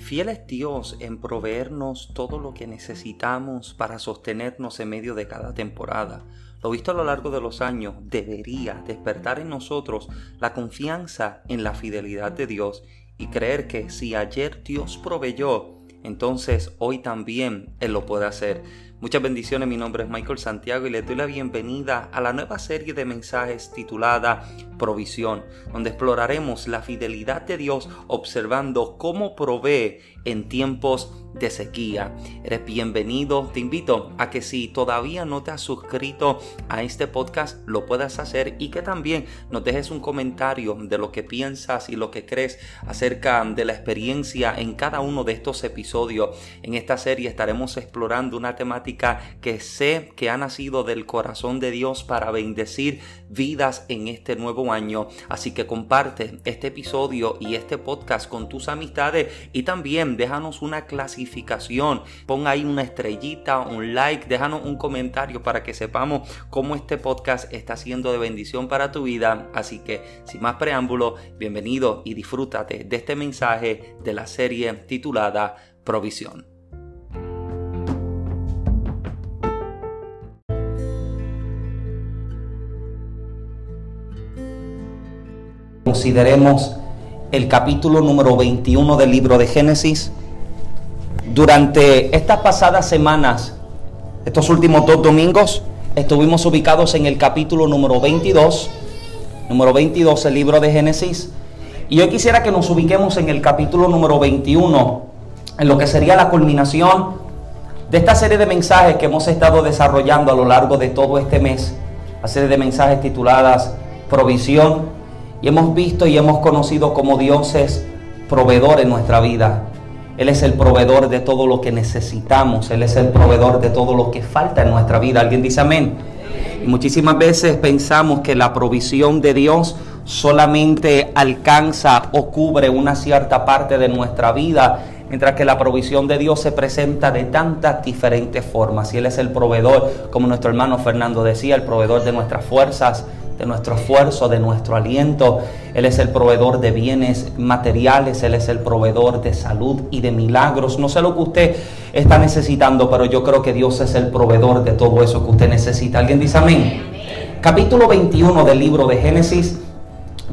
Fiel es Dios en proveernos todo lo que necesitamos para sostenernos en medio de cada temporada. Lo visto a lo largo de los años debería despertar en nosotros la confianza en la fidelidad de Dios y creer que si ayer Dios proveyó, entonces hoy también Él lo puede hacer. Muchas bendiciones, mi nombre es Michael Santiago y les doy la bienvenida a la nueva serie de mensajes titulada Provisión, donde exploraremos la fidelidad de Dios observando cómo provee en tiempos de sequía. Eres bienvenido, te invito a que si todavía no te has suscrito a este podcast, lo puedas hacer y que también nos dejes un comentario de lo que piensas y lo que crees acerca de la experiencia en cada uno de estos episodios. En esta serie estaremos explorando una temática que sé que ha nacido del corazón de Dios para bendecir vidas en este nuevo año. Así que comparte este episodio y este podcast con tus amistades y también déjanos una clasificación. Pon ahí una estrellita, un like, déjanos un comentario para que sepamos cómo este podcast está siendo de bendición para tu vida. Así que sin más preámbulo, bienvenido y disfrútate de este mensaje de la serie titulada Provisión. Consideremos el capítulo número 21 del libro de Génesis. Durante estas pasadas semanas, estos últimos dos domingos, estuvimos ubicados en el capítulo número 22, número 22, el libro de Génesis. Y yo quisiera que nos ubiquemos en el capítulo número 21, en lo que sería la culminación de esta serie de mensajes que hemos estado desarrollando a lo largo de todo este mes, la serie de mensajes tituladas Provisión, y hemos visto y hemos conocido como Dios es proveedor en nuestra vida. Él es el proveedor de todo lo que necesitamos. Él es el proveedor de todo lo que falta en nuestra vida. ¿Alguien dice amén? Y muchísimas veces pensamos que la provisión de Dios solamente alcanza o cubre una cierta parte de nuestra vida, mientras que la provisión de Dios se presenta de tantas diferentes formas. Y Él es el proveedor, como nuestro hermano Fernando decía, el proveedor de nuestras fuerzas, de nuestro esfuerzo, de nuestro aliento. Él es el proveedor de bienes materiales, Él es el proveedor de salud y de milagros. No sé lo que usted está necesitando, pero yo creo que Dios es el proveedor de todo eso que usted necesita. ¿Alguien dice amén? Capítulo 21 del libro de Génesis.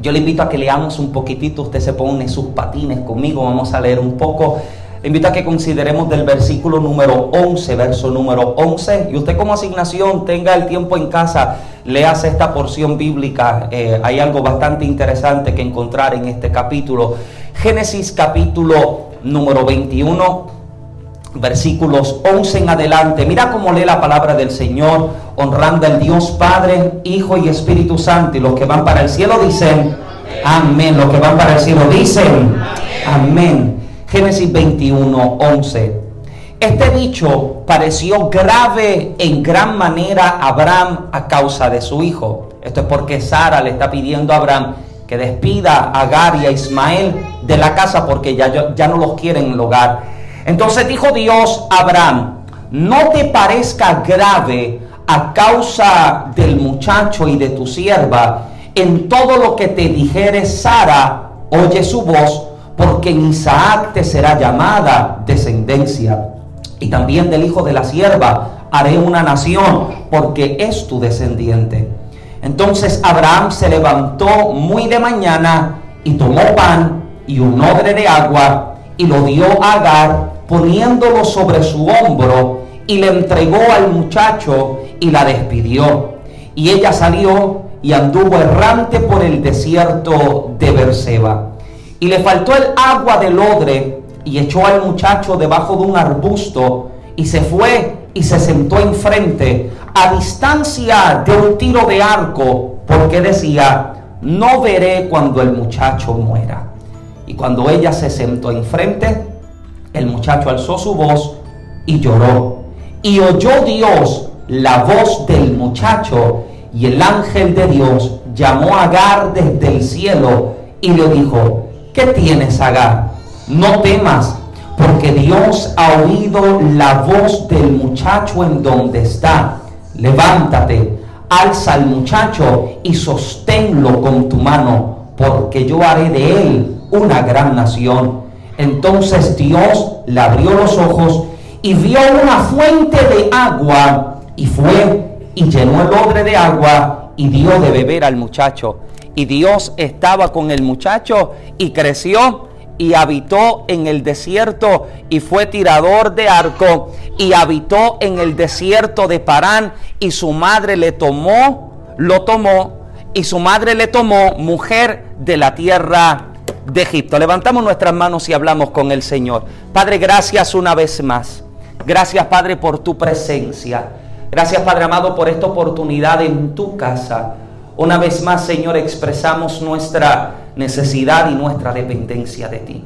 Yo le invito a que leamos un poquitito, usted se pone sus patines conmigo, vamos a leer un poco le invito a que consideremos del versículo número 11, verso número 11. Y usted como asignación tenga el tiempo en casa, leas esta porción bíblica. Eh, hay algo bastante interesante que encontrar en este capítulo. Génesis capítulo número 21, versículos 11 en adelante. Mira cómo lee la palabra del Señor, honrando al Dios Padre, Hijo y Espíritu Santo. Y los que van para el cielo dicen, amén. Los que van para el cielo dicen, amén. Génesis 21, 11. Este dicho pareció grave en gran manera a Abraham a causa de su hijo. Esto es porque Sara le está pidiendo a Abraham que despida a Agar y a Ismael de la casa porque ya, ya no los quieren en el hogar. Entonces dijo Dios a Abraham, no te parezca grave a causa del muchacho y de tu sierva, en todo lo que te dijere Sara, oye su voz porque en Isaac te será llamada descendencia. Y también del hijo de la sierva haré una nación, porque es tu descendiente. Entonces Abraham se levantó muy de mañana y tomó pan y un odre de agua y lo dio a Agar, poniéndolo sobre su hombro, y le entregó al muchacho y la despidió. Y ella salió y anduvo errante por el desierto de Berseba. Y le faltó el agua del odre y echó al muchacho debajo de un arbusto y se fue y se sentó enfrente a distancia de un tiro de arco porque decía, no veré cuando el muchacho muera. Y cuando ella se sentó enfrente, el muchacho alzó su voz y lloró. Y oyó Dios la voz del muchacho y el ángel de Dios llamó a Agar desde el cielo y le dijo, ¿Qué tienes, Agar? No temas, porque Dios ha oído la voz del muchacho en donde está. Levántate, alza al muchacho y sosténlo con tu mano, porque yo haré de él una gran nación. Entonces Dios le abrió los ojos y vio una fuente de agua y fue y llenó el odre de agua y dio de beber al muchacho. Y Dios estaba con el muchacho y creció y habitó en el desierto y fue tirador de arco y habitó en el desierto de Parán y su madre le tomó, lo tomó y su madre le tomó mujer de la tierra de Egipto. Levantamos nuestras manos y hablamos con el Señor. Padre, gracias una vez más. Gracias, Padre, por tu presencia. Gracias, Padre amado, por esta oportunidad en tu casa. Una vez más, Señor, expresamos nuestra necesidad y nuestra dependencia de ti.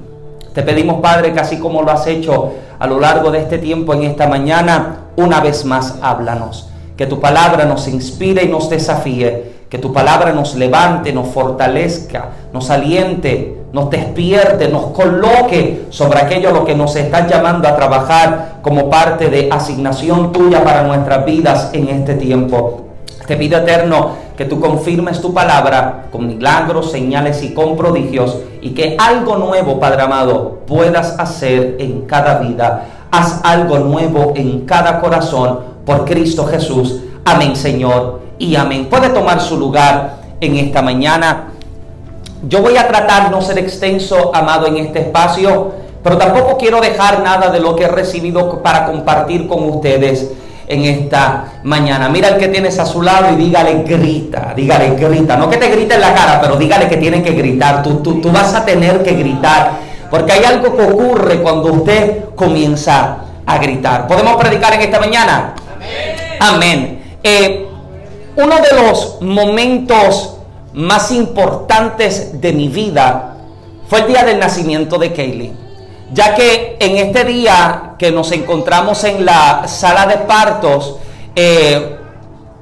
Te pedimos, Padre, que así como lo has hecho a lo largo de este tiempo en esta mañana, una vez más háblanos. Que tu palabra nos inspire y nos desafíe. Que tu palabra nos levante, nos fortalezca, nos aliente, nos despierte, nos coloque sobre aquello a lo que nos estás llamando a trabajar como parte de asignación tuya para nuestras vidas en este tiempo. Te pido eterno que tú confirmes tu palabra con milagros, señales y con prodigios y que algo nuevo, Padre amado, puedas hacer en cada vida. Haz algo nuevo en cada corazón por Cristo Jesús. Amén, Señor. Y amén. Puede tomar su lugar en esta mañana. Yo voy a tratar no ser extenso, amado, en este espacio, pero tampoco quiero dejar nada de lo que he recibido para compartir con ustedes en esta mañana. Mira el que tienes a su lado y dígale grita, dígale grita. No que te grite en la cara, pero dígale que tiene que gritar. Tú, tú, tú vas a tener que gritar, porque hay algo que ocurre cuando usted comienza a gritar. ¿Podemos predicar en esta mañana? Amén. Amén. Eh, uno de los momentos más importantes de mi vida fue el día del nacimiento de Kaylee. Ya que en este día que nos encontramos en la sala de partos, eh,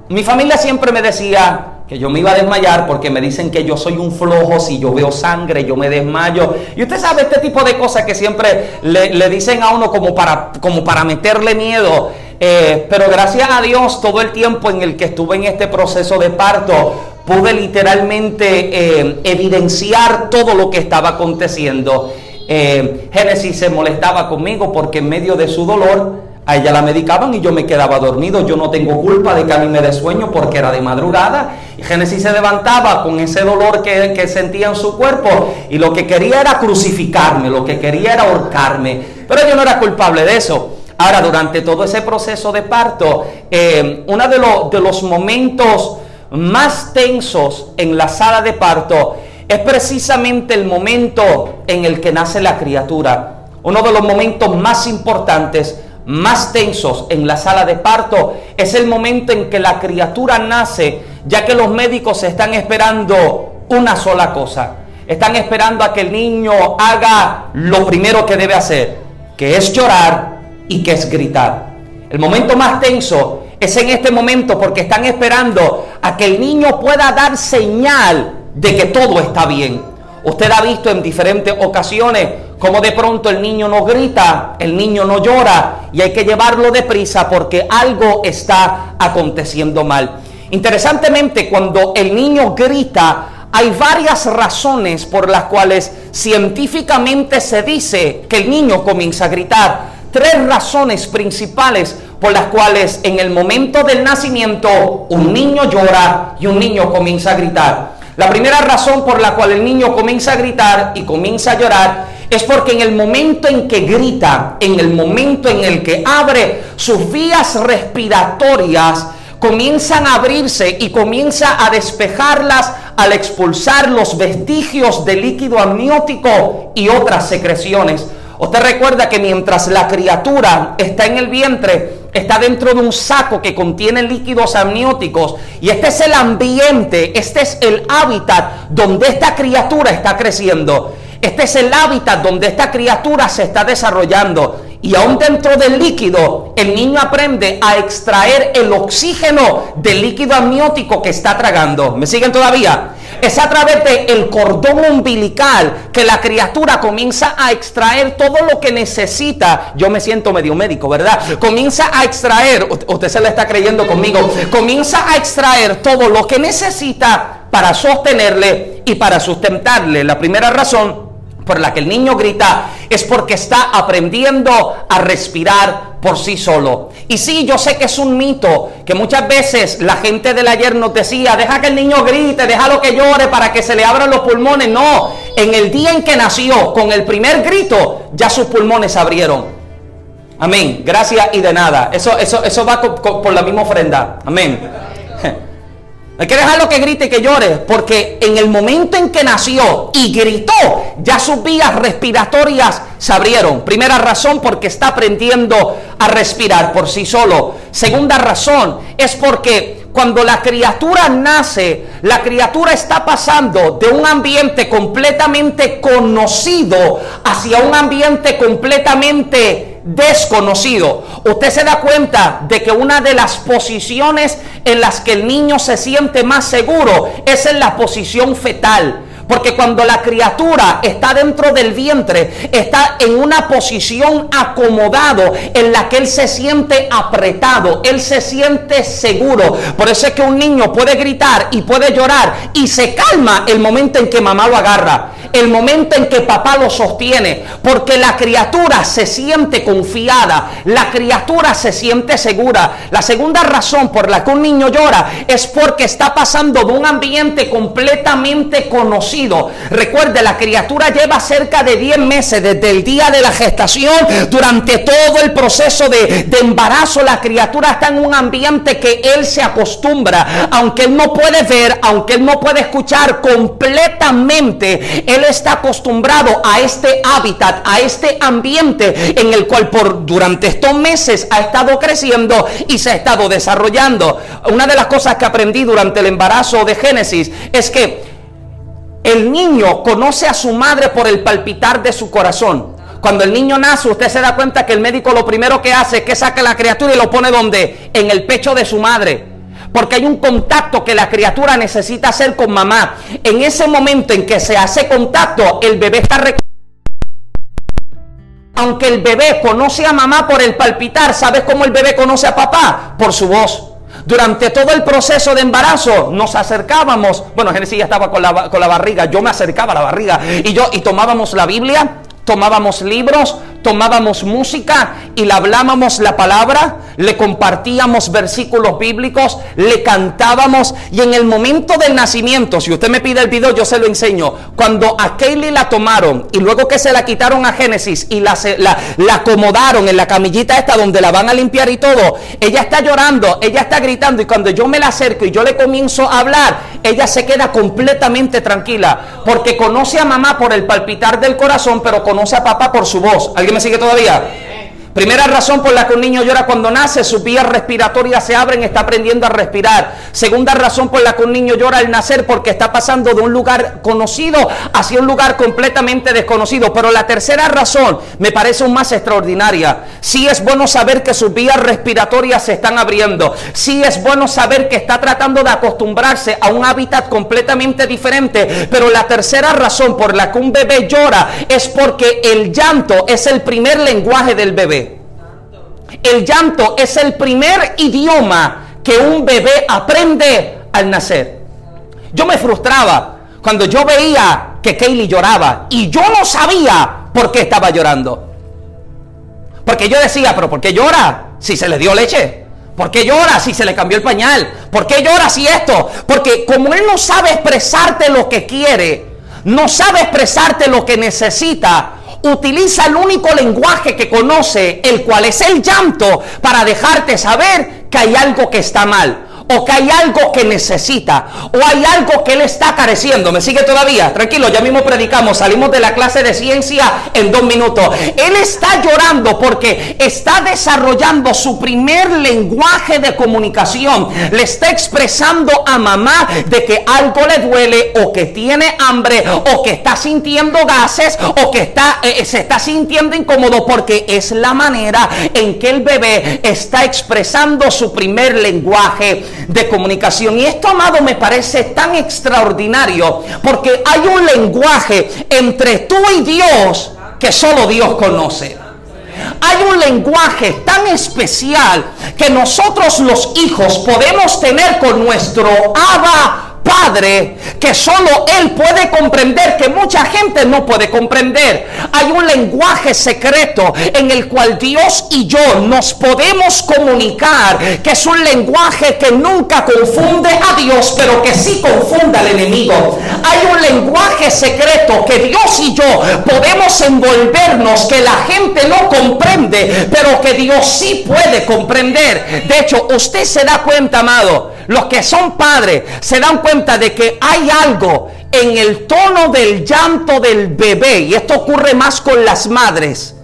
mi familia siempre me decía que yo me iba a desmayar porque me dicen que yo soy un flojo, si yo veo sangre yo me desmayo. Y usted sabe este tipo de cosas que siempre le, dicen a uno como para, como para meterle miedo. Eh, pero gracias a Dios todo el tiempo en el que estuve en este proceso de parto, pude literalmente eh, evidenciar todo lo que estaba aconteciendo. Eh, Génesis se molestaba conmigo porque en medio de su dolor a ella la medicaban y yo me quedaba dormido. Yo no tengo culpa de que a mí me dé sueño porque era de madrugada. Y Génesis se levantaba con ese dolor que, que, sentía en su cuerpo y lo que quería era crucificarme, lo que quería era ahorcarme. Pero yo no era culpable de eso. Ahora, durante todo ese proceso de parto, eh, uno de, de los momentos más tensos en la sala de parto es precisamente el momento en el que nace la criatura. Uno de los momentos más importantes, más tensos en la sala de parto es el momento en que la criatura nace, ya que los médicos están esperando una sola cosa. Están esperando a que el niño haga lo primero que debe hacer, que es llorar y que es gritar. El momento más tenso es en este momento porque están esperando a que el niño pueda dar señal de que todo está bien. Usted ha visto en diferentes ocasiones cómo de pronto el niño no grita, el niño no llora y hay que llevarlo deprisa porque algo está aconteciendo mal. Interesantemente, cuando el niño grita, hay varias razones por las cuales científicamente se dice que el niño comienza a gritar. Tres razones principales por las cuales en el momento del nacimiento un niño llora y un niño comienza a gritar. La primera razón por la cual el niño comienza a gritar y comienza a llorar es porque en el momento en que grita, en el momento en el que abre sus vías respiratorias, comienzan a abrirse y comienza a despejarlas al expulsar los vestigios de líquido amniótico y otras secreciones. Usted recuerda que mientras la criatura está en el vientre, está dentro de un saco que contiene líquidos amnióticos y este es el ambiente, este es el hábitat donde esta criatura está creciendo. Este es el hábitat donde esta criatura se está desarrollando. Y aún dentro del líquido, el niño aprende a extraer el oxígeno del líquido amniótico que está tragando. ¿Me siguen todavía? Es a través del cordón umbilical que la criatura comienza a extraer todo lo que necesita. Yo me siento medio médico, ¿verdad? Comienza a extraer, usted se le está creyendo conmigo, comienza a extraer todo lo que necesita para sostenerle y para sustentarle. La primera razón por la que el niño grita es porque está aprendiendo a respirar por sí solo. Y sí, yo sé que es un mito, que muchas veces la gente del ayer nos decía, deja que el niño grite, déjalo que llore para que se le abran los pulmones. No, en el día en que nació, con el primer grito, ya sus pulmones se abrieron. Amén. Gracias y de nada. Eso, eso, eso va por la misma ofrenda. Amén. Hay que dejarlo que grite y que llore, porque en el momento en que nació y gritó, ya sus vías respiratorias se abrieron. Primera razón, porque está aprendiendo a respirar por sí solo. Segunda razón, es porque cuando la criatura nace, la criatura está pasando de un ambiente completamente conocido hacia un ambiente completamente desconocido. Usted se da cuenta de que una de las posiciones en las que el niño se siente más seguro es en la posición fetal. Porque cuando la criatura está dentro del vientre, está en una posición acomodado en la que él se siente apretado, él se siente seguro. Por eso es que un niño puede gritar y puede llorar y se calma el momento en que mamá lo agarra el momento en que papá lo sostiene, porque la criatura se siente confiada, la criatura se siente segura. La segunda razón por la que un niño llora es porque está pasando de un ambiente completamente conocido. Recuerde, la criatura lleva cerca de 10 meses desde el día de la gestación, durante todo el proceso de, de embarazo, la criatura está en un ambiente que él se acostumbra, aunque él no puede ver, aunque él no puede escuchar completamente, él está acostumbrado a este hábitat, a este ambiente en el cual por durante estos meses ha estado creciendo y se ha estado desarrollando. Una de las cosas que aprendí durante el embarazo de Génesis es que el niño conoce a su madre por el palpitar de su corazón. Cuando el niño nace, usted se da cuenta que el médico lo primero que hace es que saca la criatura y lo pone donde? En el pecho de su madre porque hay un contacto que la criatura necesita hacer con mamá. En ese momento en que se hace contacto, el bebé está aunque el bebé conoce a mamá por el palpitar, ¿sabes cómo el bebé conoce a papá? Por su voz. Durante todo el proceso de embarazo nos acercábamos, bueno, Génesis ya estaba con la, con la barriga, yo me acercaba a la barriga y yo y tomábamos la Biblia, tomábamos libros, tomábamos música y le hablábamos la palabra, le compartíamos versículos bíblicos, le cantábamos. Y en el momento del nacimiento, si usted me pide el video yo se lo enseño, cuando a Kaylee la tomaron y luego que se la quitaron a Génesis y la, la, la acomodaron en la camillita esta donde la van a limpiar y todo, ella está llorando, ella está gritando y cuando yo me la acerco y yo le comienzo a hablar, ella se queda completamente tranquila porque conoce a mamá por el palpitar del corazón, pero conoce a papá por su voz me sigue todavía? Primera razón por la que un niño llora cuando nace, sus vías respiratorias se abren, está aprendiendo a respirar. Segunda razón por la que un niño llora al nacer, porque está pasando de un lugar conocido hacia un lugar completamente desconocido. Pero la tercera razón me parece aún más extraordinaria. Sí es bueno saber que sus vías respiratorias se están abriendo. Sí es bueno saber que está tratando de acostumbrarse a un hábitat completamente diferente. Pero la tercera razón por la que un bebé llora es porque el llanto es el primer lenguaje del bebé. El llanto es el primer idioma que un bebé aprende al nacer. Yo me frustraba cuando yo veía que Kaylee lloraba y yo no sabía por qué estaba llorando. Porque yo decía, pero ¿por qué llora si se le dio leche? ¿Por qué llora si se le cambió el pañal? ¿Por qué llora si esto? Porque como él no sabe expresarte lo que quiere, no sabe expresarte lo que necesita, utiliza el único lenguaje que conoce, el cual es el llanto, para dejarte saber que hay algo que está mal o que hay algo que necesita, o hay algo que él está careciendo. ¿Me sigue todavía? Tranquilo, ya mismo predicamos, salimos de la clase de ciencia en dos minutos. Él está llorando porque está desarrollando su primer lenguaje de comunicación. Le está expresando a mamá de que algo le duele, o que tiene hambre, o que está sintiendo gases, o que está, eh, se está sintiendo incómodo, porque es la manera en que el bebé está expresando su primer lenguaje de comunicación. Y esto, amado, me parece tan extraordinario porque hay un lenguaje entre tú y Dios que solo Dios conoce. Hay un lenguaje tan especial que nosotros los hijos podemos tener con nuestro Abba Padre que solo Él puede comprender, que mucha gente no puede comprender. Hay un lenguaje secreto en el cual Dios y yo nos podemos comunicar, que es un lenguaje que nunca confunde a Dios, pero que sí confunde al enemigo. Hay un lenguaje secreto que Dios y yo podemos envolvernos, que la gente no comprende, pero que Dios sí puede comprender. De hecho, usted se da cuenta, amado, los que son padres se dan cuenta de que hay algo en el tono del llanto del bebé, y esto ocurre más con las madres,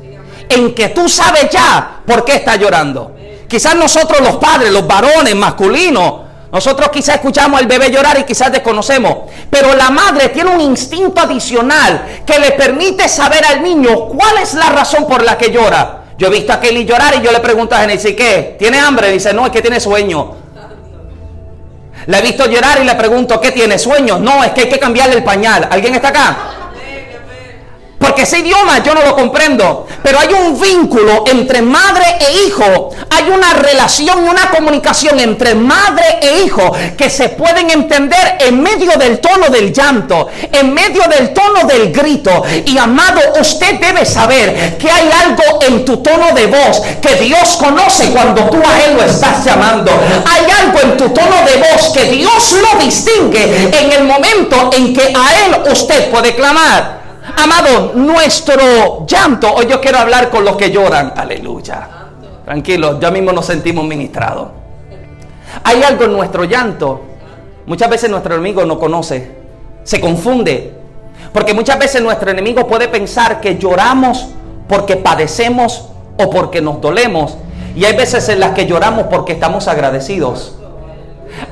en que tú sabes ya por qué está llorando. Quizás nosotros los padres, los varones masculinos, nosotros quizás escuchamos al bebé llorar y quizás desconocemos, pero la madre tiene un instinto adicional que le permite saber al niño cuál es la razón por la que llora. Yo he visto a Kelly llorar y yo le pregunto a Genesis, ¿qué? ¿Tiene hambre? Dice, no, es que tiene sueño. Le he visto llorar y le pregunto, ¿qué tiene? ¿Sueño? No, es que hay que cambiarle el pañal. ¿Alguien está acá? Porque ese idioma yo no lo comprendo. Pero hay un vínculo entre madre e hijo. Hay una relación una comunicación entre madre e hijo que se pueden entender en medio del tono del llanto, en medio del tono del grito. Y amado, usted debe saber que hay algo en tu tono de voz que Dios conoce cuando tú a Él lo estás llamando. Hay algo en tu tono de voz que Dios lo distingue en el momento en que a Él usted puede clamar. Amado, nuestro llanto, hoy yo quiero hablar con los que lloran, aleluya. Tranquilos, ya mismo nos sentimos ministrados. Hay algo en nuestro llanto. Muchas veces nuestro enemigo no conoce, se confunde. Porque muchas veces nuestro enemigo puede pensar que lloramos porque padecemos o porque nos dolemos. Y hay veces en las que lloramos porque estamos agradecidos.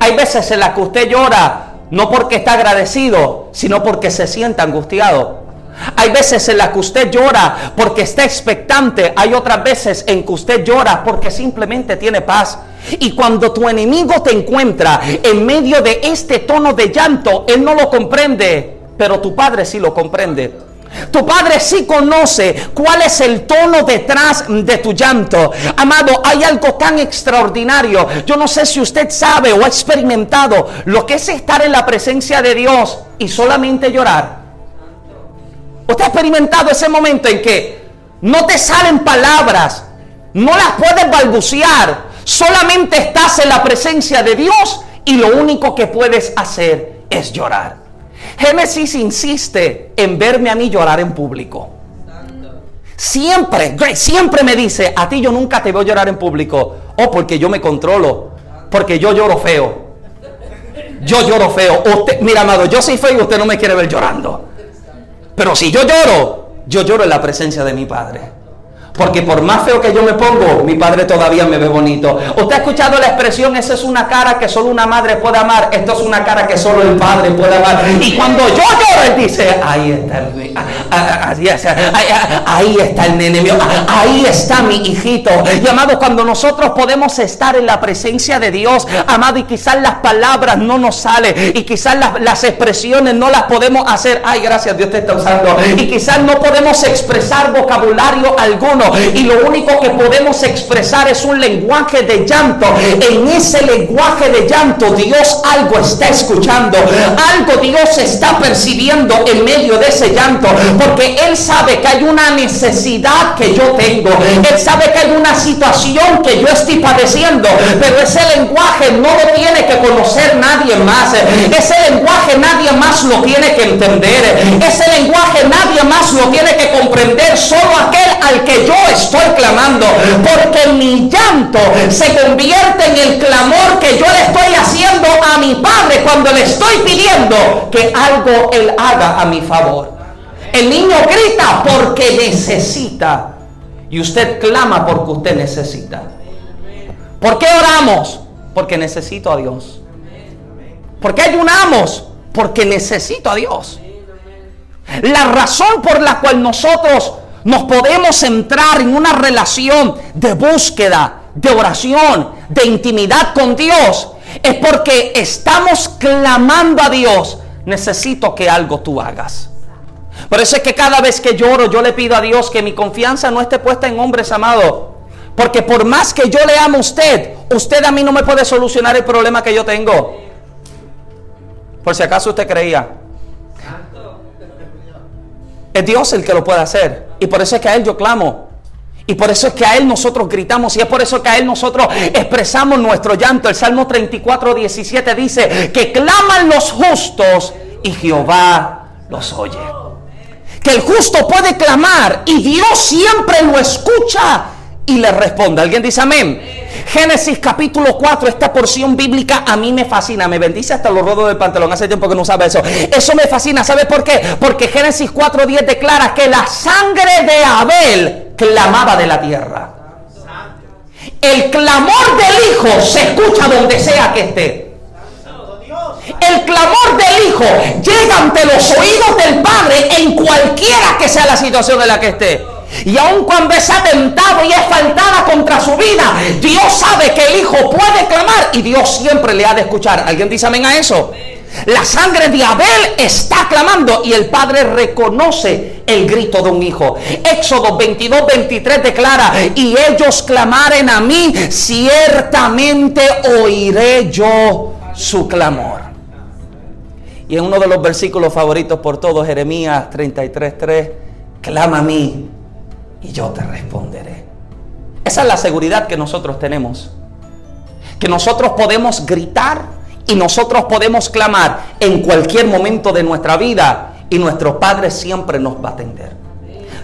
Hay veces en las que usted llora no porque está agradecido, sino porque se siente angustiado. Hay veces en las que usted llora porque está expectante. Hay otras veces en que usted llora porque simplemente tiene paz. Y cuando tu enemigo te encuentra en medio de este tono de llanto, él no lo comprende, pero tu padre sí lo comprende. Tu padre sí conoce cuál es el tono detrás de tu llanto. Amado, hay algo tan extraordinario. Yo no sé si usted sabe o ha experimentado lo que es estar en la presencia de Dios y solamente llorar. ¿Usted ha experimentado ese momento en que no te salen palabras, no las puedes balbucear, solamente estás en la presencia de Dios y lo único que puedes hacer es llorar? Génesis insiste en verme a mí llorar en público. Siempre, siempre me dice, a ti yo nunca te veo llorar en público. Oh, porque yo me controlo, porque yo lloro feo. Yo lloro feo. Usted, mira, amado, yo soy feo y usted no me quiere ver llorando. Pero si yo lloro, yo lloro en la presencia de mi Padre. Porque por más feo que yo me pongo, mi padre todavía me ve bonito. ¿Usted ha escuchado la expresión, esa es una cara que solo una madre puede amar? Esto es una cara que solo el padre puede amar. Y cuando yo lloro, él dice, ahí está el, ahí está el nene mío, ahí está mi hijito. Y amado, cuando nosotros podemos estar en la presencia de Dios, amado, y quizás las palabras no nos salen, y quizás las, las expresiones no las podemos hacer. Ay, gracias, Dios te está usando. Y quizás no podemos expresar vocabulario alguno y lo único que podemos expresar es un lenguaje de llanto. En ese lenguaje de llanto Dios algo está escuchando, algo Dios está percibiendo en medio de ese llanto, porque Él sabe que hay una necesidad que yo tengo, Él sabe que hay una situación que yo estoy padeciendo, pero ese lenguaje no lo tiene que conocer nadie más, ese lenguaje nadie más lo tiene que entender, ese lenguaje nadie más lo tiene que comprender, solo aquel al que yo estoy clamando, porque mi llanto se convierte en el clamor que yo le estoy haciendo a mi Padre cuando le estoy pidiendo que algo Él haga a mi favor. El niño grita porque necesita. Y usted clama porque usted necesita. ¿Por qué oramos? Porque necesito a Dios. ¿Por qué ayunamos? Porque necesito a Dios. La razón por la cual nosotros nos podemos entrar en una relación de búsqueda, de oración, de intimidad con Dios, es porque estamos clamando a Dios, necesito que algo tú hagas. Por eso es que cada vez que lloro, yo le pido a Dios que mi confianza no esté puesta en hombres amados. Porque por más que yo le amo a usted, usted a mí no me puede solucionar el problema que yo tengo. Por si acaso usted creía. Es Dios el que lo puede hacer. Y por eso es que a Él yo clamo. Y por eso es que a Él nosotros gritamos y es por eso que a Él nosotros expresamos nuestro llanto. El Salmo 34, 17 dice que claman los justos y Jehová los oye. Que el justo puede clamar y Dios siempre lo escucha y le responde. ¿Alguien dice amén? Génesis capítulo 4, esta porción bíblica a mí me fascina, me bendice hasta los rodos del pantalón, hace tiempo que no sabe eso. Eso me fascina, ¿sabe por qué? Porque Génesis 4.10 declara que la sangre de Abel clamaba de la tierra. El clamor del Hijo se escucha donde sea que esté. El clamor del Hijo llega ante los oídos del Padre en cualquiera que sea la situación en la que esté. Y aun cuando es atentado y es faltada contra su vida, Dios sabe que el Hijo puede clamar y Dios siempre le ha de escuchar. ¿Alguien dice amén a eso? La sangre de Abel está clamando y el Padre reconoce el grito de un hijo. Éxodo 22, 23 declara, y ellos clamaren a mí, ciertamente oiré yo su clamor. Y en uno de los versículos favoritos por todos, Jeremías 33, 3, clama a mí y yo te responderé. Esa es la seguridad que nosotros tenemos. Que nosotros podemos gritar y nosotros podemos clamar en cualquier momento de nuestra vida y nuestro Padre siempre nos va a atender.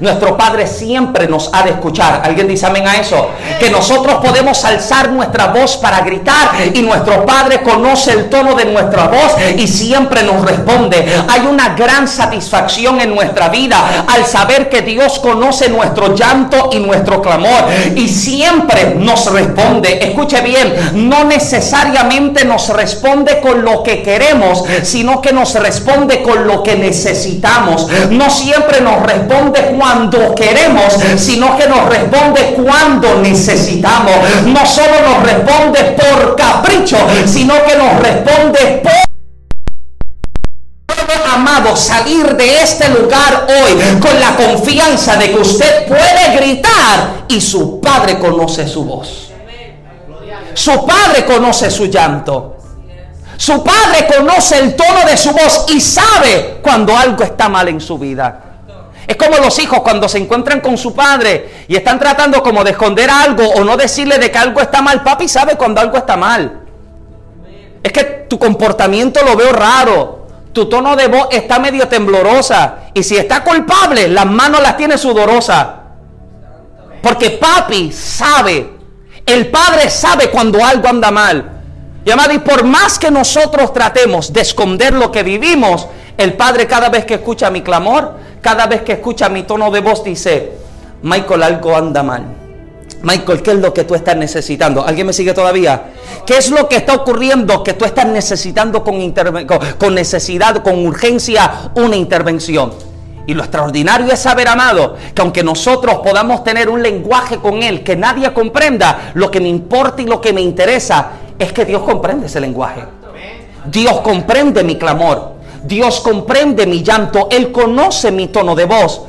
Nuestro Padre siempre nos ha de escuchar. ¿Alguien dice amén a eso? Que nosotros podemos alzar nuestra voz para gritar y nuestro Padre conoce el tono de nuestra voz y siempre nos responde. Hay una gran satisfacción en nuestra vida al saber que Dios conoce nuestro llanto y nuestro clamor y siempre nos responde. Escuche bien, no necesariamente nos responde con lo que queremos, sino que nos responde con lo que necesitamos. No siempre nos responde cuando cuando queremos, sino que nos responde cuando necesitamos. No solo nos responde por capricho, sino que nos responde por amado, salir de este lugar hoy con la confianza de que usted puede gritar y su Padre conoce su voz. Su Padre conoce su llanto. Su Padre conoce el tono de su voz y sabe cuando algo está mal en su vida. Es como los hijos cuando se encuentran con su padre y están tratando como de esconder algo o no decirle de que algo está mal. Papi sabe cuando algo está mal. Es que tu comportamiento lo veo raro. Tu tono de voz está medio temblorosa. Y si está culpable, las manos las tiene sudorosas. Porque papi sabe. El padre sabe cuando algo anda mal. Y amado, y por más que nosotros tratemos de esconder lo que vivimos, el padre cada vez que escucha mi clamor, cada vez que escucha mi tono de voz dice, Michael, algo anda mal. Michael, ¿qué es lo que tú estás necesitando? ¿Alguien me sigue todavía? ¿Qué es lo que está ocurriendo que tú estás necesitando con, necesidad, con urgencia, una intervención? Y lo extraordinario es saber, amado, que aunque nosotros podamos tener un lenguaje con Él que nadie comprenda, lo que me importa y lo que me interesa es que Dios comprende ese lenguaje. Dios comprende mi clamor. Dios comprende mi llanto, Él conoce mi tono de voz.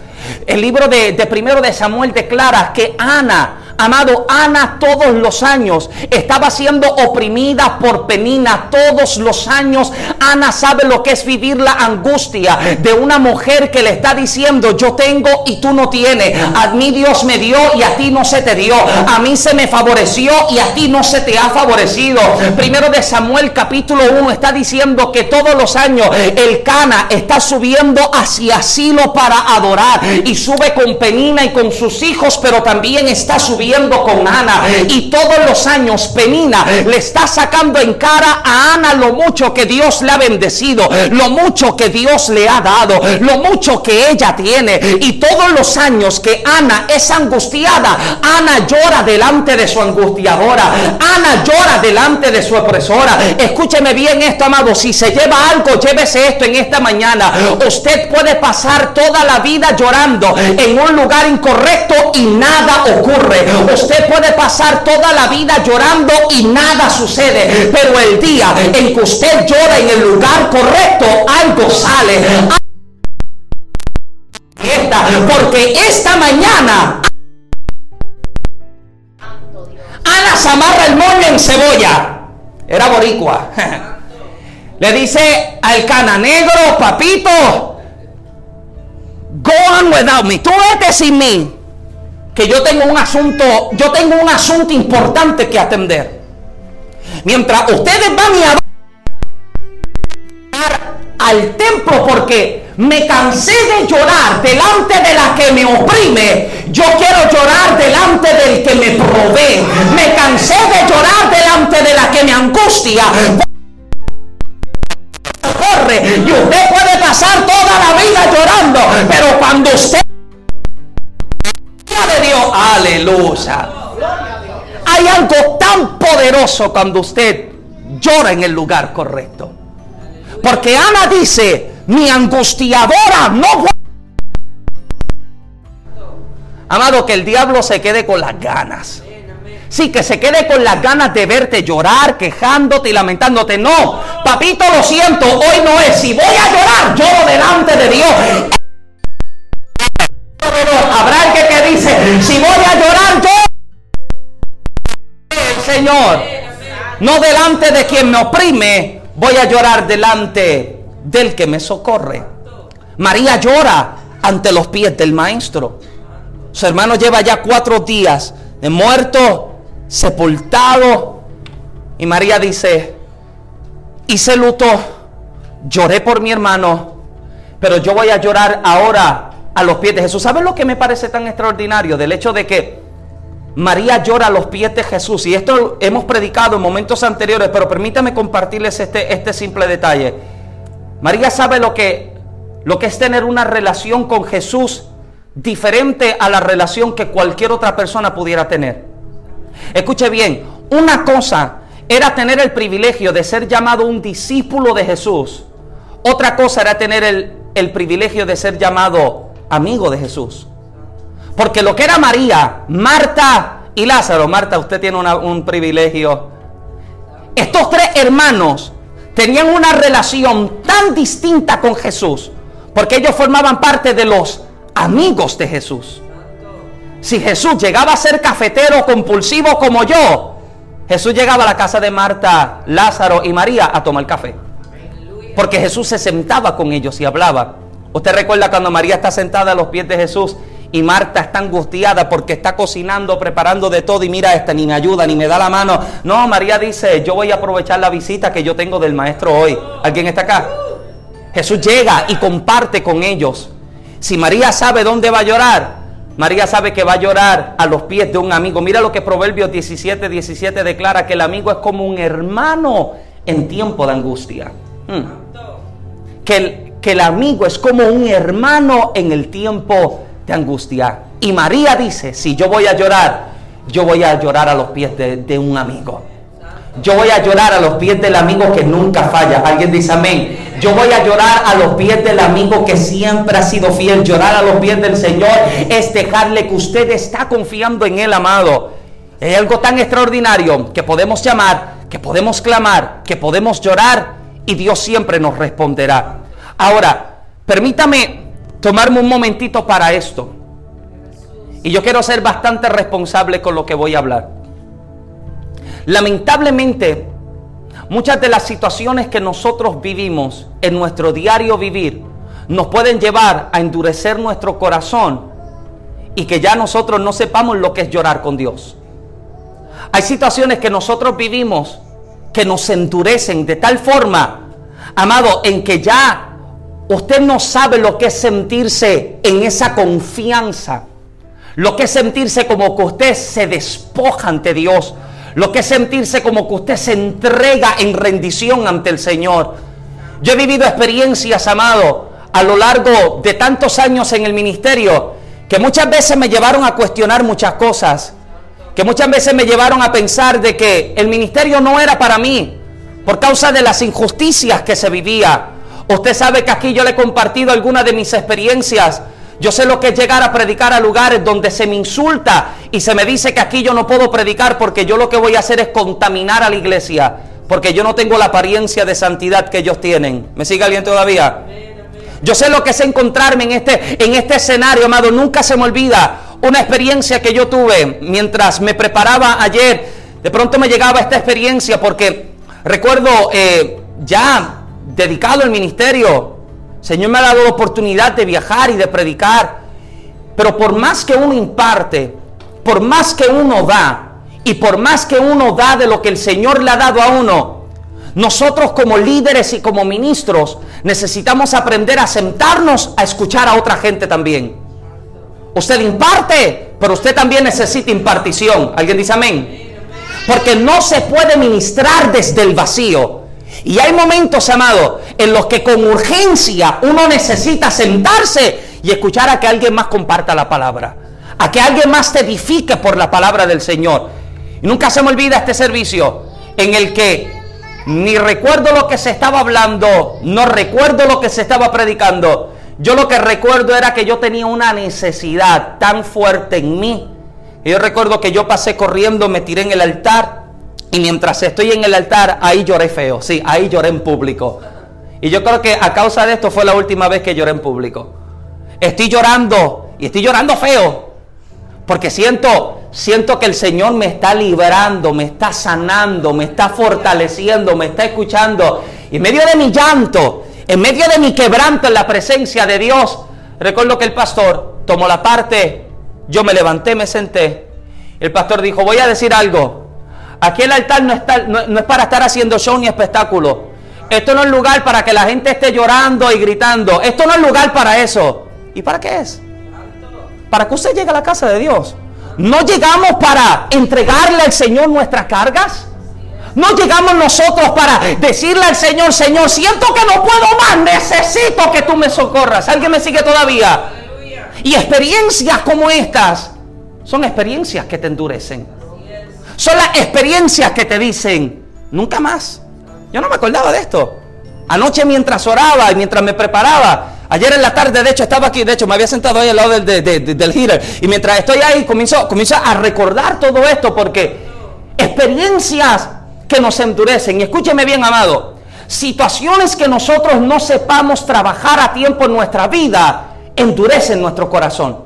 El libro de, de primero de Samuel declara que Ana Amado, Ana todos los años estaba siendo oprimida por Penina. Todos los años Ana sabe lo que es vivir la angustia de una mujer que le está diciendo, yo tengo y tú no tienes. A mí Dios me dio y a ti no se te dio. A mí se me favoreció y a ti no se te ha favorecido. Primero de Samuel capítulo 1 está diciendo que todos los años el Cana está subiendo hacia Silo para adorar y sube con Penina y con sus hijos, pero también está subiendo con Ana. Y todos los años Penina le está sacando en cara a Ana lo mucho que Dios le ha bendecido, lo mucho que Dios le ha dado, lo mucho que ella tiene. Y todos los años que Ana es angustiada, Ana llora delante de su angustiadora. Ana llora delante de su opresora. Escúcheme bien esto, amado. Si se lleva algo, llévese esto en esta mañana. Usted puede pasar toda la vida llorando en un lugar incorrecto y nada ocurre. Usted puede pasar toda la vida llorando y nada sucede. Pero el día en que usted llora en el lugar correcto, algo sale. Porque esta mañana Ana amarra el moño en cebolla. Era boricua. Le dice al cana negro, papito, go on without me. Tú vete sin mí. Que yo tengo un asunto, yo tengo un asunto importante que atender. Mientras ustedes van y al templo porque me cansé de llorar delante de la que me oprime. Yo quiero llorar delante del que me provee. Me cansé de llorar delante de la que me angustia. Corre y usted puede pasar toda la vida llorando, pero cuando usted aleluya. Hay algo tan poderoso cuando usted llora en el lugar correcto. Porque Ana dice, mi angustiadora no... Amado, que el diablo se quede con las ganas. Sí, que se quede con las ganas de verte llorar, quejándote y lamentándote. No, papito, lo siento, hoy no es. Si voy a llorar, lloro delante de Dios. Habrá el que, dice, si voy a llorar, yo... El Señor, no delante de quien me oprime, voy a llorar delante del que me socorre. María llora ante los pies del maestro. Su hermano lleva ya cuatro días de muerto, sepultado. Y María dice, hice luto, lloré por mi hermano, pero yo voy a llorar ahora a los pies de Jesús. ¿Saben lo que me parece tan extraordinario? Del hecho de que María llora a los pies de Jesús. Y esto hemos predicado en momentos anteriores, pero permítame compartirles este, este simple detalle. María sabe lo que, lo que es tener una relación con Jesús diferente a la relación que cualquier otra persona pudiera tener. Escuche bien, una cosa era tener el privilegio de ser llamado un discípulo de Jesús. Otra cosa era tener el, el privilegio de ser llamado amigo de Jesús. Porque lo que era María, Marta y Lázaro, Marta, usted tiene un privilegio. Estos tres hermanos tenían una relación tan distinta con Jesús, porque ellos formaban parte de los amigos de Jesús. Si Jesús llegaba a ser cafetero compulsivo como yo, Jesús llegaba a la casa de Marta, Lázaro y María a tomar café. Porque Jesús se sentaba con ellos y hablaba. Usted recuerda cuando María está sentada a los pies de Jesús y Marta está angustiada porque está cocinando, preparando de todo y mira esta, ni me ayuda, ni me da la mano. No, María dice, yo voy a aprovechar la visita que yo tengo del maestro hoy. ¿Alguien está acá? Jesús llega y comparte con ellos. Si María sabe dónde va a llorar, María sabe que va a llorar a los pies de un amigo. Mira lo que Proverbios 17, 17 declara, que el amigo es como un hermano en tiempo de angustia. Hmm. Que, el, que el amigo es como un hermano en el tiempo de angustia. Y María dice, si yo voy a llorar, yo voy a llorar a los pies de, un amigo. Yo voy a llorar a los pies del amigo que nunca falla. Alguien dice amén. Yo voy a llorar a los pies del amigo que siempre ha sido fiel. Llorar a los pies del Señor es dejarle que usted está confiando en Él, amado. Es algo tan extraordinario que podemos llamar, que podemos clamar, que podemos llorar y Dios siempre nos responderá. Ahora, permítame tomarme un momentito para esto. Y yo quiero ser bastante responsable con lo que voy a hablar. Lamentablemente, muchas de las situaciones que nosotros vivimos en nuestro diario vivir nos pueden llevar a endurecer nuestro corazón y que ya nosotros no sepamos lo que es llorar con Dios. Hay situaciones que nosotros vivimos que nos endurecen de tal forma, amado, en que ya Usted no sabe lo que es sentirse en esa confianza. Lo que es sentirse como que usted se despoja ante Dios. Lo que es sentirse como que usted se entrega en rendición ante el Señor. Yo he vivido experiencias, amado, a lo largo de tantos años en el ministerio, que muchas veces me llevaron a cuestionar muchas cosas. Que muchas veces me llevaron a pensar de que el ministerio no era para mí, por causa de las injusticias que se vivía Usted sabe que aquí yo le he compartido algunas de mis experiencias. Yo sé lo que es llegar a predicar a lugares donde se me insulta y se me dice que aquí yo no puedo predicar porque yo lo que voy a hacer es contaminar a la iglesia, porque yo no tengo la apariencia de santidad que ellos tienen. ¿Me sigue alguien todavía? Yo sé lo que es encontrarme en este, en este escenario, amado. Nunca se me olvida una experiencia que yo tuve mientras me preparaba ayer. De pronto me llegaba esta experiencia porque recuerdo eh, ya dedicado al ministerio. Señor me ha dado la oportunidad de viajar y de predicar. Pero por más que uno imparte, por más que uno da, y por más que uno da de lo que el Señor le ha dado a uno, nosotros como líderes y como ministros necesitamos aprender a sentarnos a escuchar a otra gente también. Usted imparte, pero usted también necesita impartición. ¿Alguien dice amén? Porque no se puede ministrar desde el vacío. Y hay momentos, amado, en los que con urgencia uno necesita sentarse y escuchar a que alguien más comparta la palabra. A que alguien más te edifique por la palabra del Señor. Y nunca se me olvida este servicio en el que ni recuerdo lo que se estaba hablando, no recuerdo lo que se estaba predicando. Yo lo que recuerdo era que yo tenía una necesidad tan fuerte en mí. Yo recuerdo que yo pasé corriendo, me tiré en el altar y mientras estoy en el altar, ahí lloré feo. Sí, ahí lloré en público. Y yo creo que a causa de esto fue la última vez que lloré en público. Estoy llorando y estoy llorando feo. Porque siento, siento que el Señor me está librando, me está sanando, me está fortaleciendo, me está escuchando. Y en medio de mi llanto, en medio de mi quebranto en la presencia de Dios, recuerdo que el pastor tomó la parte, yo me levanté, me senté. El pastor dijo, voy a decir algo. Aquí el altar no, está, no, es para estar haciendo show ni espectáculo. Esto no es lugar para que la gente esté llorando y gritando. Esto no es lugar para eso. ¿Y para qué es? Para que usted llegue a la casa de Dios. No llegamos para entregarle al Señor nuestras cargas. No llegamos nosotros para decirle al Señor, Señor, siento que no puedo más, necesito que tú me socorras. ¿Alguien me sigue todavía? Y experiencias como estas son experiencias que te endurecen. Son las experiencias que te dicen, nunca más. Yo no me acordaba de esto. Anoche mientras oraba y mientras me preparaba, ayer en la tarde de hecho estaba aquí, de hecho me había sentado ahí al lado del, del heater y mientras estoy ahí comienzo, comienzo a recordar todo esto porque experiencias que nos endurecen. Y escúcheme bien, amado. Situaciones que nosotros no sepamos trabajar a tiempo en nuestra vida endurecen nuestro corazón.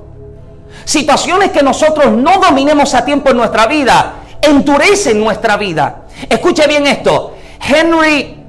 Situaciones que nosotros no dominemos a tiempo en nuestra vida endurecen nuestra vida. Escuche bien esto. Henry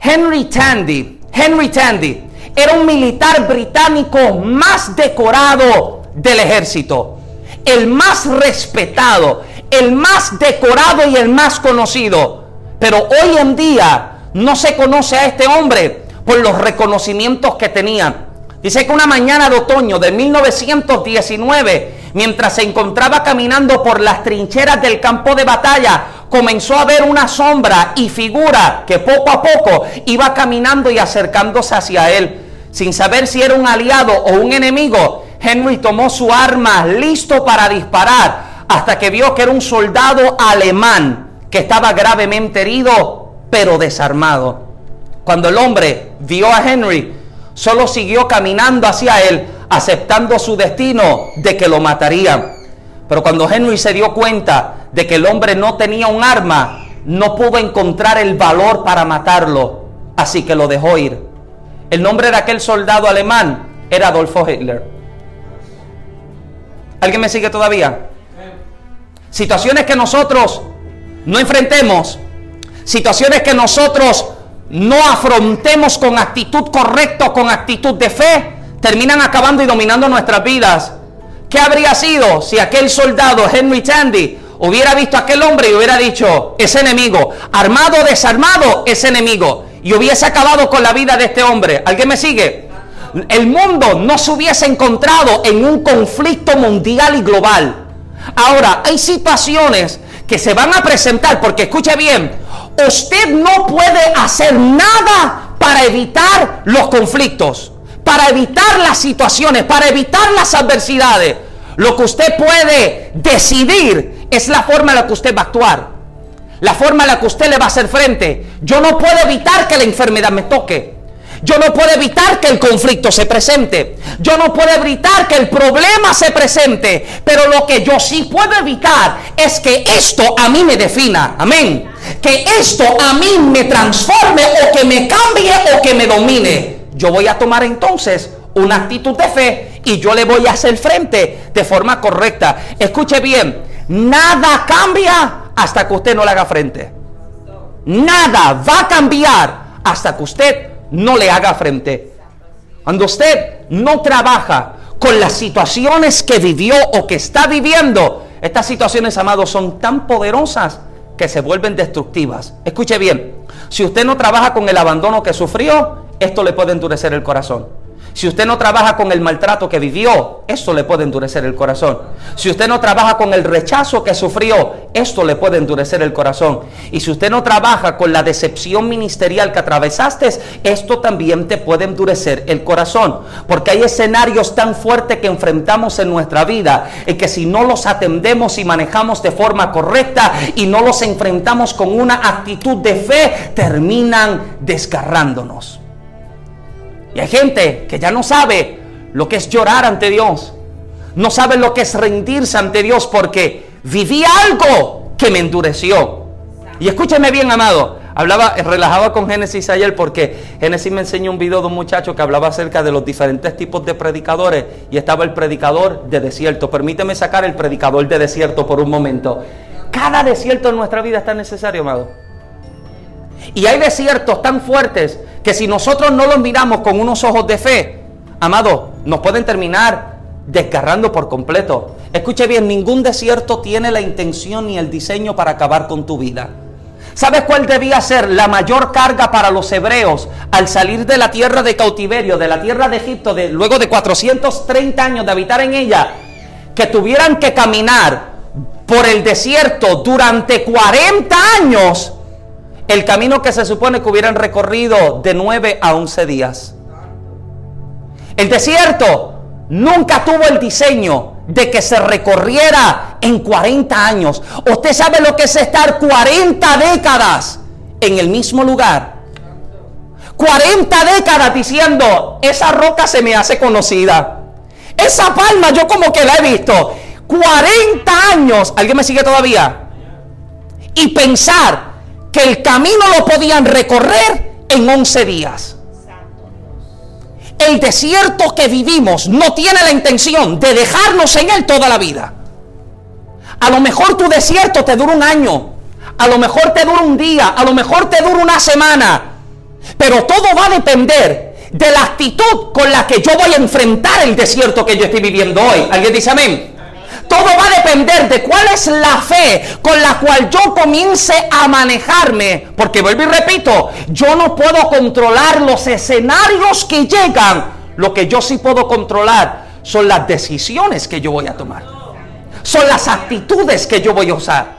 Henry Tandy, Henry Tandy era un militar británico más decorado del ejército, el más respetado, el más decorado y el más conocido. Pero hoy en día no se conoce a este hombre por los reconocimientos que tenía. Dice que una mañana de otoño de 1919, mientras se encontraba caminando por las trincheras del campo de batalla, comenzó a ver una sombra y figura que poco a poco iba caminando y acercándose hacia él. Sin saber si era un aliado o un enemigo, Henry tomó su arma listo para disparar hasta que vio que era un soldado alemán que estaba gravemente herido, pero desarmado. Cuando el hombre vio a Henry, solo siguió caminando hacia él, aceptando su destino de que lo mataría. Pero cuando Henry se dio cuenta de que el hombre no tenía un arma, no pudo encontrar el valor para matarlo, así que lo dejó ir. El nombre de aquel soldado alemán era Adolfo Hitler. ¿Alguien me sigue todavía? situaciones que nosotros no enfrentemos, situaciones que nosotros no afrontemos con actitud correcta, con actitud de fe, terminan acabando y dominando nuestras vidas. ¿Qué habría sido si aquel soldado, Henry Tandy, hubiera visto a aquel hombre y hubiera dicho, es enemigo, armado desarmado, es enemigo, y hubiese acabado con la vida de este hombre? ¿Alguien me sigue? El mundo no se hubiese encontrado en un conflicto mundial y global Ahora, hay situaciones que se van a presentar, porque escuche bien, usted no puede hacer nada para evitar los conflictos, para evitar las situaciones, para evitar las adversidades. Lo que usted puede decidir es la forma en la que usted va a actuar, la forma en la que usted le va a hacer frente. Yo no puedo evitar que la enfermedad me toque. Yo no puedo evitar que el conflicto se presente. Yo no puedo evitar que el problema se presente. Pero lo que yo sí puedo evitar es que esto a mí me defina. Amén. Que esto a mí me transforme o que me cambie o que me domine. Yo voy a tomar entonces una actitud de fe y yo le voy a hacer frente de forma correcta. Escuche bien, nada cambia hasta que usted no le haga frente. Nada va a cambiar hasta que usted no le haga frente. Cuando usted no trabaja con las situaciones que vivió o que está viviendo, estas situaciones, amados, son tan poderosas que se vuelven destructivas. Escuche bien, si usted no trabaja con el abandono que sufrió, esto le puede endurecer el corazón. Si usted no trabaja con el maltrato que vivió, esto le puede endurecer el corazón. Si usted no trabaja con el rechazo que sufrió, esto le puede endurecer el corazón. Y si usted no trabaja con la decepción ministerial que atravesaste, esto también te puede endurecer el corazón. Porque hay escenarios tan fuertes que enfrentamos en nuestra vida y que si no los atendemos y manejamos de forma correcta y no los enfrentamos con una actitud de fe, terminan desgarrándonos. Y hay gente que ya no sabe lo que es llorar ante Dios. No sabe lo que es rendirse ante Dios porque viví algo que me endureció. Y escúcheme bien, amado. Hablaba, relajaba con Génesis ayer porque Génesis me enseñó un video de un muchacho que hablaba acerca de los diferentes tipos de predicadores y estaba el predicador de desierto. Permíteme sacar el predicador de desierto por un momento. Cada desierto en nuestra vida está necesario, amado. Y hay desiertos tan fuertes que si nosotros no los miramos con unos ojos de fe, amado, nos pueden terminar desgarrando por completo. Escuche bien, ningún desierto tiene la intención ni el diseño para acabar con tu vida. ¿Sabes cuál debía ser la mayor carga para los hebreos al salir de la tierra de cautiverio, de la tierra de Egipto, de, luego de 430 años de habitar en ella? Que tuvieran que caminar por el desierto durante 40 años el camino que se supone que hubieran recorrido de 9 a 11 días. El desierto nunca tuvo el diseño de que se recorriera en 40 años. Usted sabe lo que es estar 40 décadas en el mismo lugar. 40 décadas diciendo, esa roca se me hace conocida. Esa palma yo como que la he visto. 40 años, ¿alguien me sigue todavía? Y pensar que el camino lo podían recorrer en 11 días. El desierto que vivimos no tiene la intención de dejarnos en él toda la vida. A lo mejor tu desierto te dura un año, a lo mejor te dura un día, a lo mejor te dura una semana, pero todo va a depender de la actitud con la que yo voy a enfrentar el desierto que yo estoy viviendo hoy. ¿Alguien dice amén? Todo va a depender de cuál es la fe con la cual yo comience a manejarme. Porque vuelvo y repito, yo no puedo controlar los escenarios que llegan. Lo que yo sí puedo controlar son las decisiones que yo voy a tomar. Son las actitudes que yo voy a usar.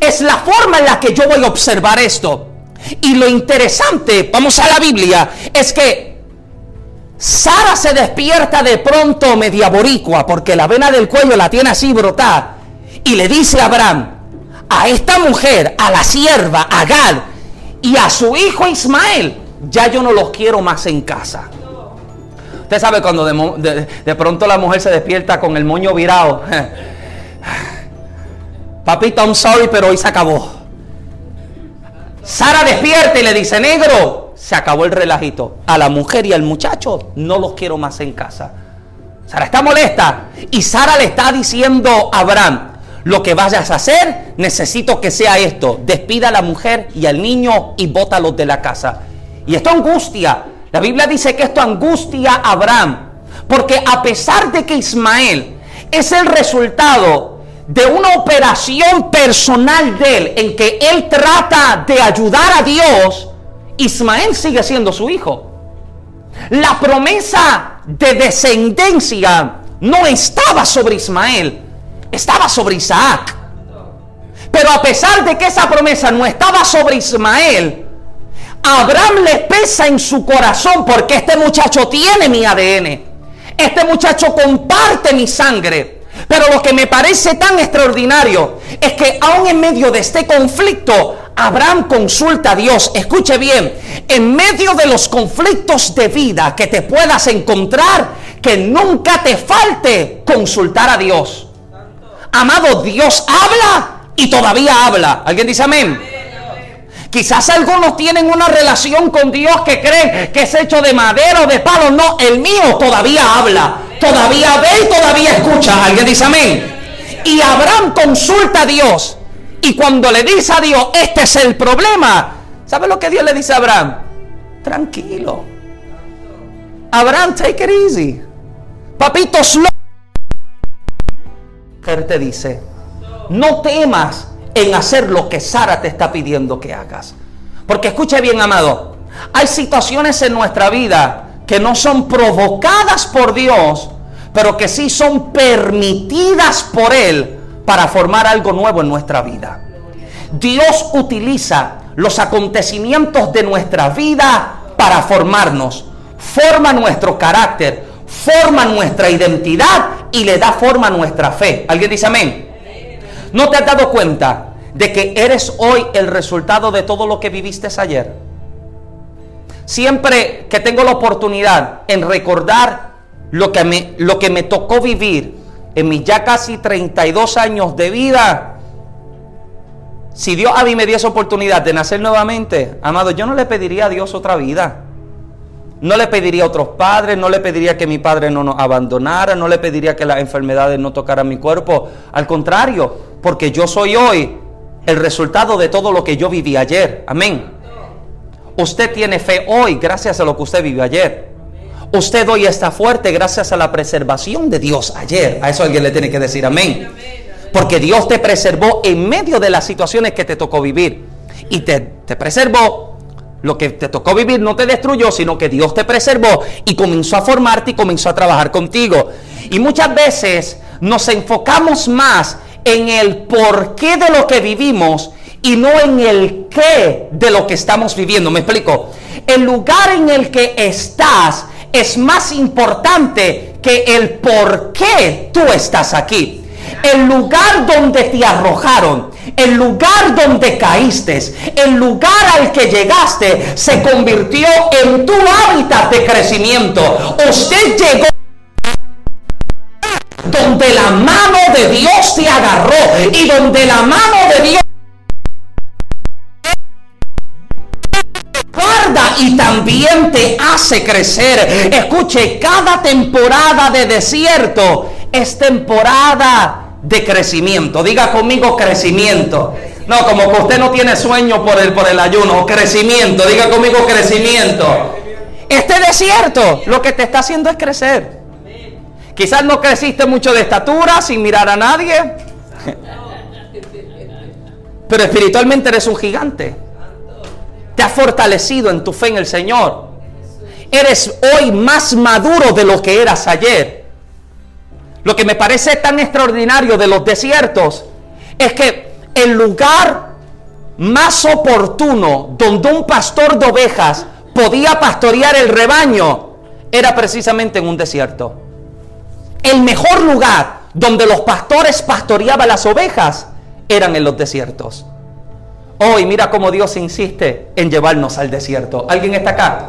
Es la forma en la que yo voy a observar esto. Y lo interesante, vamos a la Biblia, es que Sara se despierta de pronto media boricua porque la vena del cuello la tiene así brotada y le dice a Abraham, a esta mujer, a la sierva, a Gad y a su hijo Ismael, ya yo no los quiero más en casa. Usted sabe cuando de, pronto la mujer se despierta con el moño virado. Papito, I'm sorry, pero hoy se acabó. Sara despierta y le dice, negro, se acabó el relajito. A la mujer y al muchacho no los quiero más en casa. Sara está molesta y Sara le está diciendo a Abraham, lo que vayas a hacer, necesito que sea esto. Despida a la mujer y al niño y bótalos de la casa. Y esto angustia. La Biblia dice que esto angustia a Abraham. Porque a pesar de que Ismael es el resultado de una operación personal de él, en que él trata de ayudar a Dios, Ismael sigue siendo su hijo. La promesa de descendencia no estaba sobre Ismael, estaba sobre Isaac. Pero a pesar de que esa promesa no estaba sobre Ismael, Abraham le pesa en su corazón porque este muchacho tiene mi ADN. Este muchacho comparte mi sangre. Pero lo que me parece tan extraordinario es que aún en medio de este conflicto, Abraham consulta a Dios. Escuche bien, en medio de los conflictos de vida que te puedas encontrar, que nunca te falte consultar a Dios. Amado, Dios habla y todavía habla. ¿Alguien dice amén? Quizás algunos tienen una relación con Dios que creen que es hecho de madera o de palo. No, el mío todavía habla, todavía ve y todavía escucha. ¿Alguien dice amén? Y Abraham consulta a Dios. Y cuando le dice a Dios, este es el problema, ¿sabe lo que Dios le dice a Abraham? Tranquilo. Abraham, take it easy. Papito, slow. te dice, no temas en hacer lo que Sara te está pidiendo que hagas. Porque escuche bien, amado, hay situaciones en nuestra vida que no son provocadas por Dios, pero que sí son permitidas por Él para formar algo nuevo en nuestra vida. Dios utiliza los acontecimientos de nuestra vida para formarnos. Forma nuestro carácter, forma nuestra identidad y le da forma a nuestra fe. ¿Alguien dice amén? ¿No te has dado cuenta de que eres hoy el resultado de todo lo que viviste ayer? Siempre que tengo la oportunidad en recordar lo que me, lo que me tocó vivir en mis ya casi 32 años de vida, si Dios a mí me diese oportunidad de nacer nuevamente, amado, yo no le pediría a Dios otra vida. No le pediría a otros padres, no le pediría que mi padre no nos abandonara, no le pediría que las enfermedades no tocaran mi cuerpo. Al contrario, porque yo soy hoy el resultado de todo lo que yo viví ayer. Amén. Usted tiene fe hoy gracias a lo que usted vivió ayer. Usted hoy está fuerte gracias a la preservación de Dios ayer. A eso alguien le tiene que decir amén. Porque Dios te preservó en medio de las situaciones que te tocó vivir. Y te, te preservó lo que te tocó vivir no te destruyó, sino que Dios te preservó y comenzó a formarte y comenzó a trabajar contigo. Y muchas veces nos enfocamos más en el porqué de lo que vivimos y no en el qué de lo que estamos viviendo. Me explico. El lugar en el que estás es más importante que el por qué tú estás aquí. El lugar donde te arrojaron, el lugar donde caíste, el lugar al que llegaste, se convirtió en tu hábitat de crecimiento. Usted llegó donde la mano de Dios te agarró y donde la mano de Dios y también te hace crecer. Escuche, cada temporada de desierto es temporada de crecimiento. Diga conmigo crecimiento. No, como que usted no tiene sueño por el, por el ayuno. Crecimiento. Diga conmigo crecimiento. Este desierto lo que te está haciendo es crecer. Quizás no creciste mucho de estatura sin mirar a nadie. Pero espiritualmente eres un gigante. Te has fortalecido en tu fe en el Señor. Eres hoy más maduro de lo que eras ayer. Lo que me parece tan extraordinario de los desiertos es que el lugar más oportuno donde un pastor de ovejas podía pastorear el rebaño era precisamente en un desierto. El mejor lugar donde los pastores pastoreaban las ovejas eran en los desiertos. Hoy mira cómo Dios insiste en llevarnos al desierto. ¿Alguien está acá?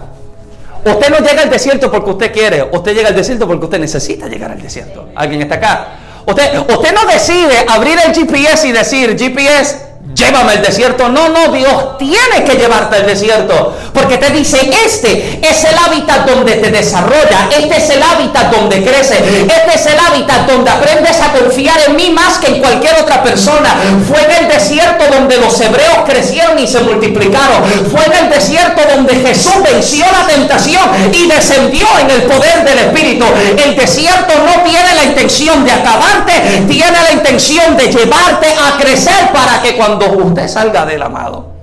Usted no llega al desierto porque usted quiere, usted llega al desierto porque usted necesita llegar al desierto. ¿Alguien está acá? Usted, usted no decide abrir el GPS y decir, GPS, llévame al desierto. No, no, Dios tiene que llevarte al desierto. Porque te dice, este es el hábitat donde te desarrolla, este es el hábitat donde crece, este es el hábitat donde aprendes a confiar en mí más que en cualquier otra persona. Fue en el desierto donde los hebreos crecieron y se multiplicaron. Fue en el desierto donde Jesús venció la tentación y descendió en el poder del Espíritu. El desierto no tiene la intención de acabarte, tiene la intención de llevarte a crecer para que cuando usted salga del amado.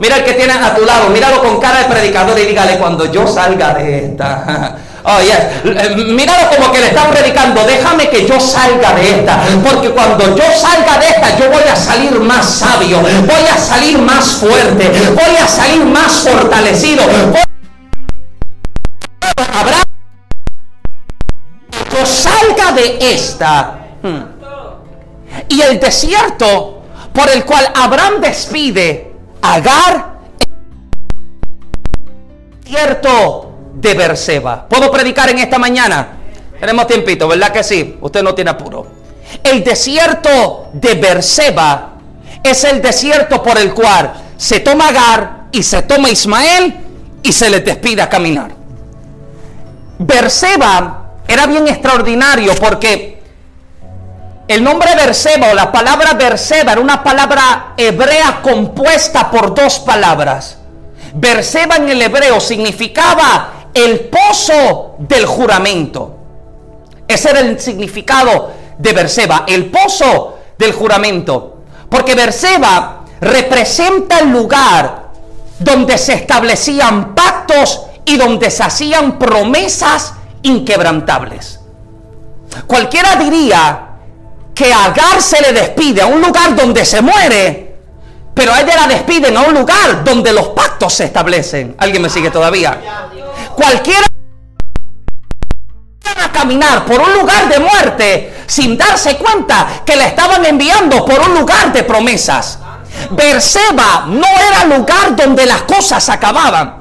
Mira el que tiene a tu lado, míralo con cara de predicador y dígale cuando yo salga de esta. Oh, yes. Míralo como que le está predicando, déjame que yo salga de esta, porque cuando yo salga de esta, yo voy a salir más sabio, voy a salir más fuerte, voy a salir más fortalecido. Habrá yo salga de esta. Hmm. Y el desierto por el cual Abraham despide a Agar cierto de Berseba. ¿Puedo predicar en esta mañana? Tenemos tiempito, ¿verdad que sí? Usted no tiene apuro. El desierto de Berseba es el desierto por el cual se toma Agar y se toma Ismael y se le despide a caminar. Berseba era bien extraordinario porque el nombre Berseba o la palabra Berseba era una palabra hebrea compuesta por dos palabras. Berseba en el hebreo significaba el pozo del juramento. Ese era el significado de Berseba, el pozo del juramento. Porque Berseba representa el lugar donde se establecían pactos y donde se hacían promesas inquebrantables. Cualquiera diría que Agar se le despide a un lugar donde se muere, pero a ella la despiden a un lugar donde los pactos se establecen. ¿Alguien me sigue todavía? Cualquiera a caminar por un lugar de muerte sin darse cuenta que le estaban enviando por un lugar de promesas. Berseba no era lugar donde las cosas acababan.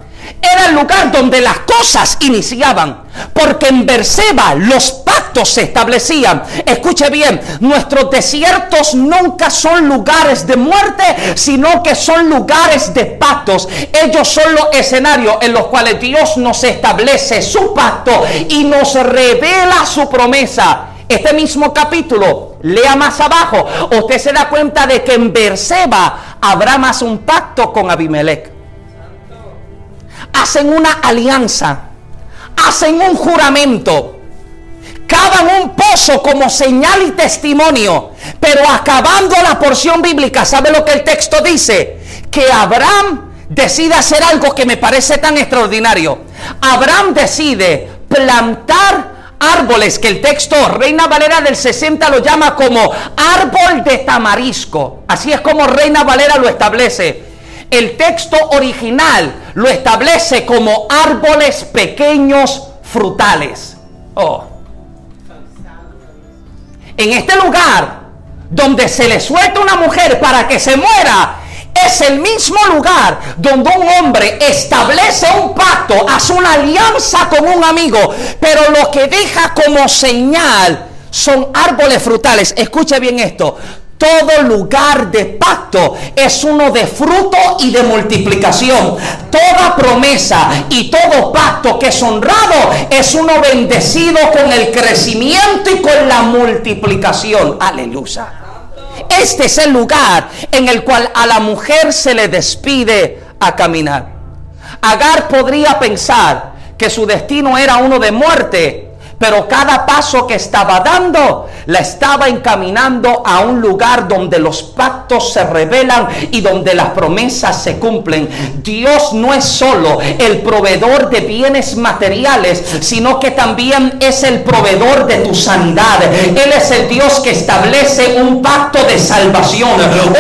Era el lugar donde las cosas iniciaban. Porque en Berseba los pactos se establecían. Escuche bien, nuestros desiertos nunca son lugares de muerte, sino que son lugares de pactos. Ellos son los escenarios en los cuales Dios nos establece su pacto y nos revela su promesa. Este mismo capítulo, lea más abajo, usted se da cuenta de que en Berseba habrá más un pacto con Abimelech. Hacen una alianza, hacen un juramento, cavan un pozo como señal y testimonio, pero acabando la porción bíblica, ¿sabe lo que el texto dice? Que Abraham decide hacer algo que me parece tan extraordinario. Abraham decide plantar árboles que el texto Reina Valera del 60 lo llama como árbol de tamarisco. Así es como Reina Valera lo establece. El texto original lo establece como árboles pequeños frutales. Oh. En este lugar donde se le suelta una mujer para que se muera, es el mismo lugar donde un hombre establece un pacto, hace una alianza con un amigo, pero lo que deja como señal son árboles frutales. Escuche bien esto. Todo lugar de pacto es uno de fruto y de multiplicación. Toda promesa y todo pacto que es honrado es uno bendecido con el crecimiento y con la multiplicación. Aleluya. Este es el lugar en el cual a la mujer se le despide a caminar. Agar podría pensar que su destino era uno de muerte, pero cada paso que estaba dando la estaba encaminando a un lugar donde los pactos se revelan y donde las promesas se cumplen. Dios no es solo el proveedor de bienes materiales, sino que también es el proveedor de tu sanidad. Él es el Dios que establece un pacto de salvación,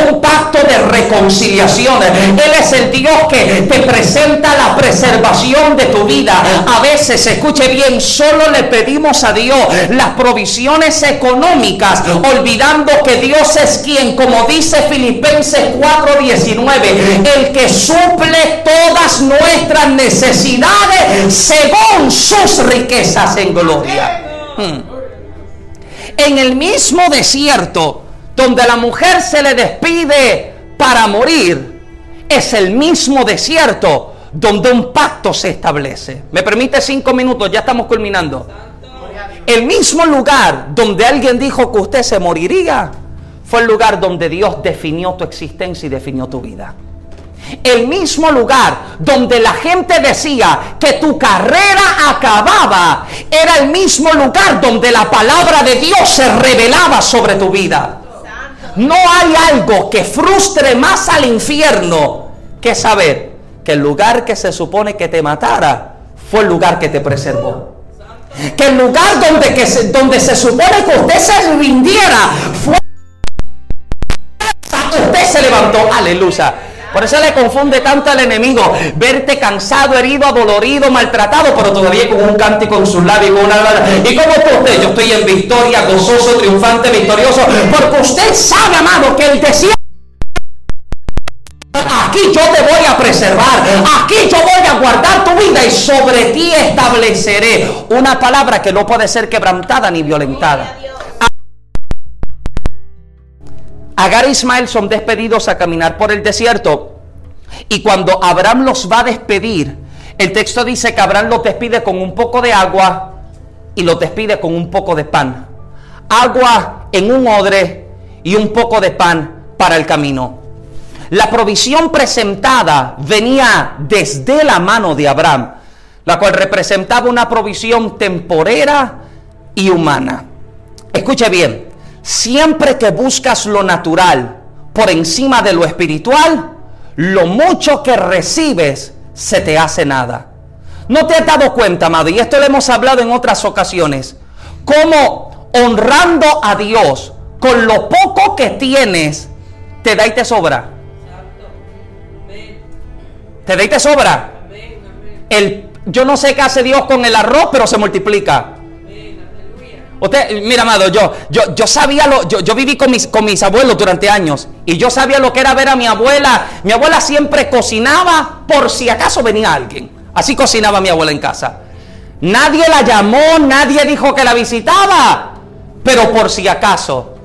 un pacto de reconciliación. Él es el Dios que te presenta la preservación de tu vida. A veces, escuche bien, solo le pedimos pedimos a Dios las provisiones económicas, olvidando que Dios es quien, como dice Filipenses 4:19, el que suple todas nuestras necesidades según sus riquezas en gloria. Hmm. En el mismo desierto donde la mujer se le despide para morir, es el mismo desierto donde un pacto se establece. ¿Me permite cinco minutos? Ya estamos culminando. El mismo lugar donde alguien dijo que usted se moriría fue el lugar donde Dios definió tu existencia y definió tu vida. El mismo lugar donde la gente decía que tu carrera acababa era el mismo lugar donde la palabra de Dios se revelaba sobre tu vida. No hay algo que frustre más al infierno que saber que el lugar que se supone que te matara fue el lugar que te preservó que el lugar donde, que se, donde se supone que usted se rindiera fue usted se levantó, aleluya. Por eso le confunde tanto al enemigo verte cansado, herido, adolorido, maltratado, pero todavía con un cántico en sus labios. Con una... ¿Y cómo está usted? Yo estoy en victoria, gozoso, triunfante, victorioso, porque usted sabe, amado, que el desierto Aquí yo te voy a preservar. Aquí yo voy a guardar tu vida y sobre ti estableceré una palabra que no puede ser quebrantada ni violentada. Agar e Ismael son despedidos a caminar por el desierto. Y cuando Abraham los va a despedir, el texto dice que Abraham los despide con un poco de agua y los despide con un poco de pan. Agua en un odre y un poco de pan para el camino. La provisión presentada venía desde la mano de Abraham, la cual representaba una provisión temporera y humana. Escuche bien, siempre que buscas lo natural por encima de lo espiritual, lo mucho que recibes se te hace nada. ¿No te has dado cuenta, amado? Y esto lo hemos hablado en otras ocasiones. Cómo honrando a Dios con lo poco que tienes, te da y te sobra. Te da te sobra. El, yo no sé qué hace Dios con el arroz, pero se multiplica. Usted, mira, amado, yo, yo, yo sabía lo, yo, yo viví con mis, con mis abuelos durante años y yo sabía lo que era ver a mi abuela. Mi abuela siempre cocinaba por si acaso venía alguien. Así cocinaba mi abuela en casa. Nadie la llamó, nadie dijo que la visitaba, pero por si acaso.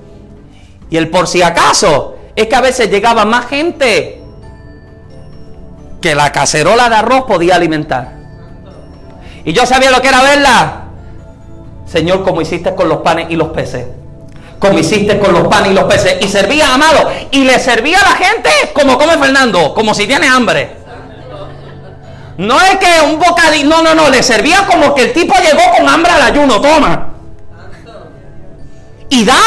Y el por si acaso es que a veces llegaba más gente que la cacerola de arroz podía alimentar. Y yo sabía lo que era verla. Señor, como hiciste con los panes y los peces. Como hiciste con los panes y los peces. Y servía, amado. Y le servía a la gente como come Fernando. Como si tiene hambre. No es que un bocadillo. No, no, no. Le servía como que el tipo llegó con hambre al ayuno. Toma. Y da.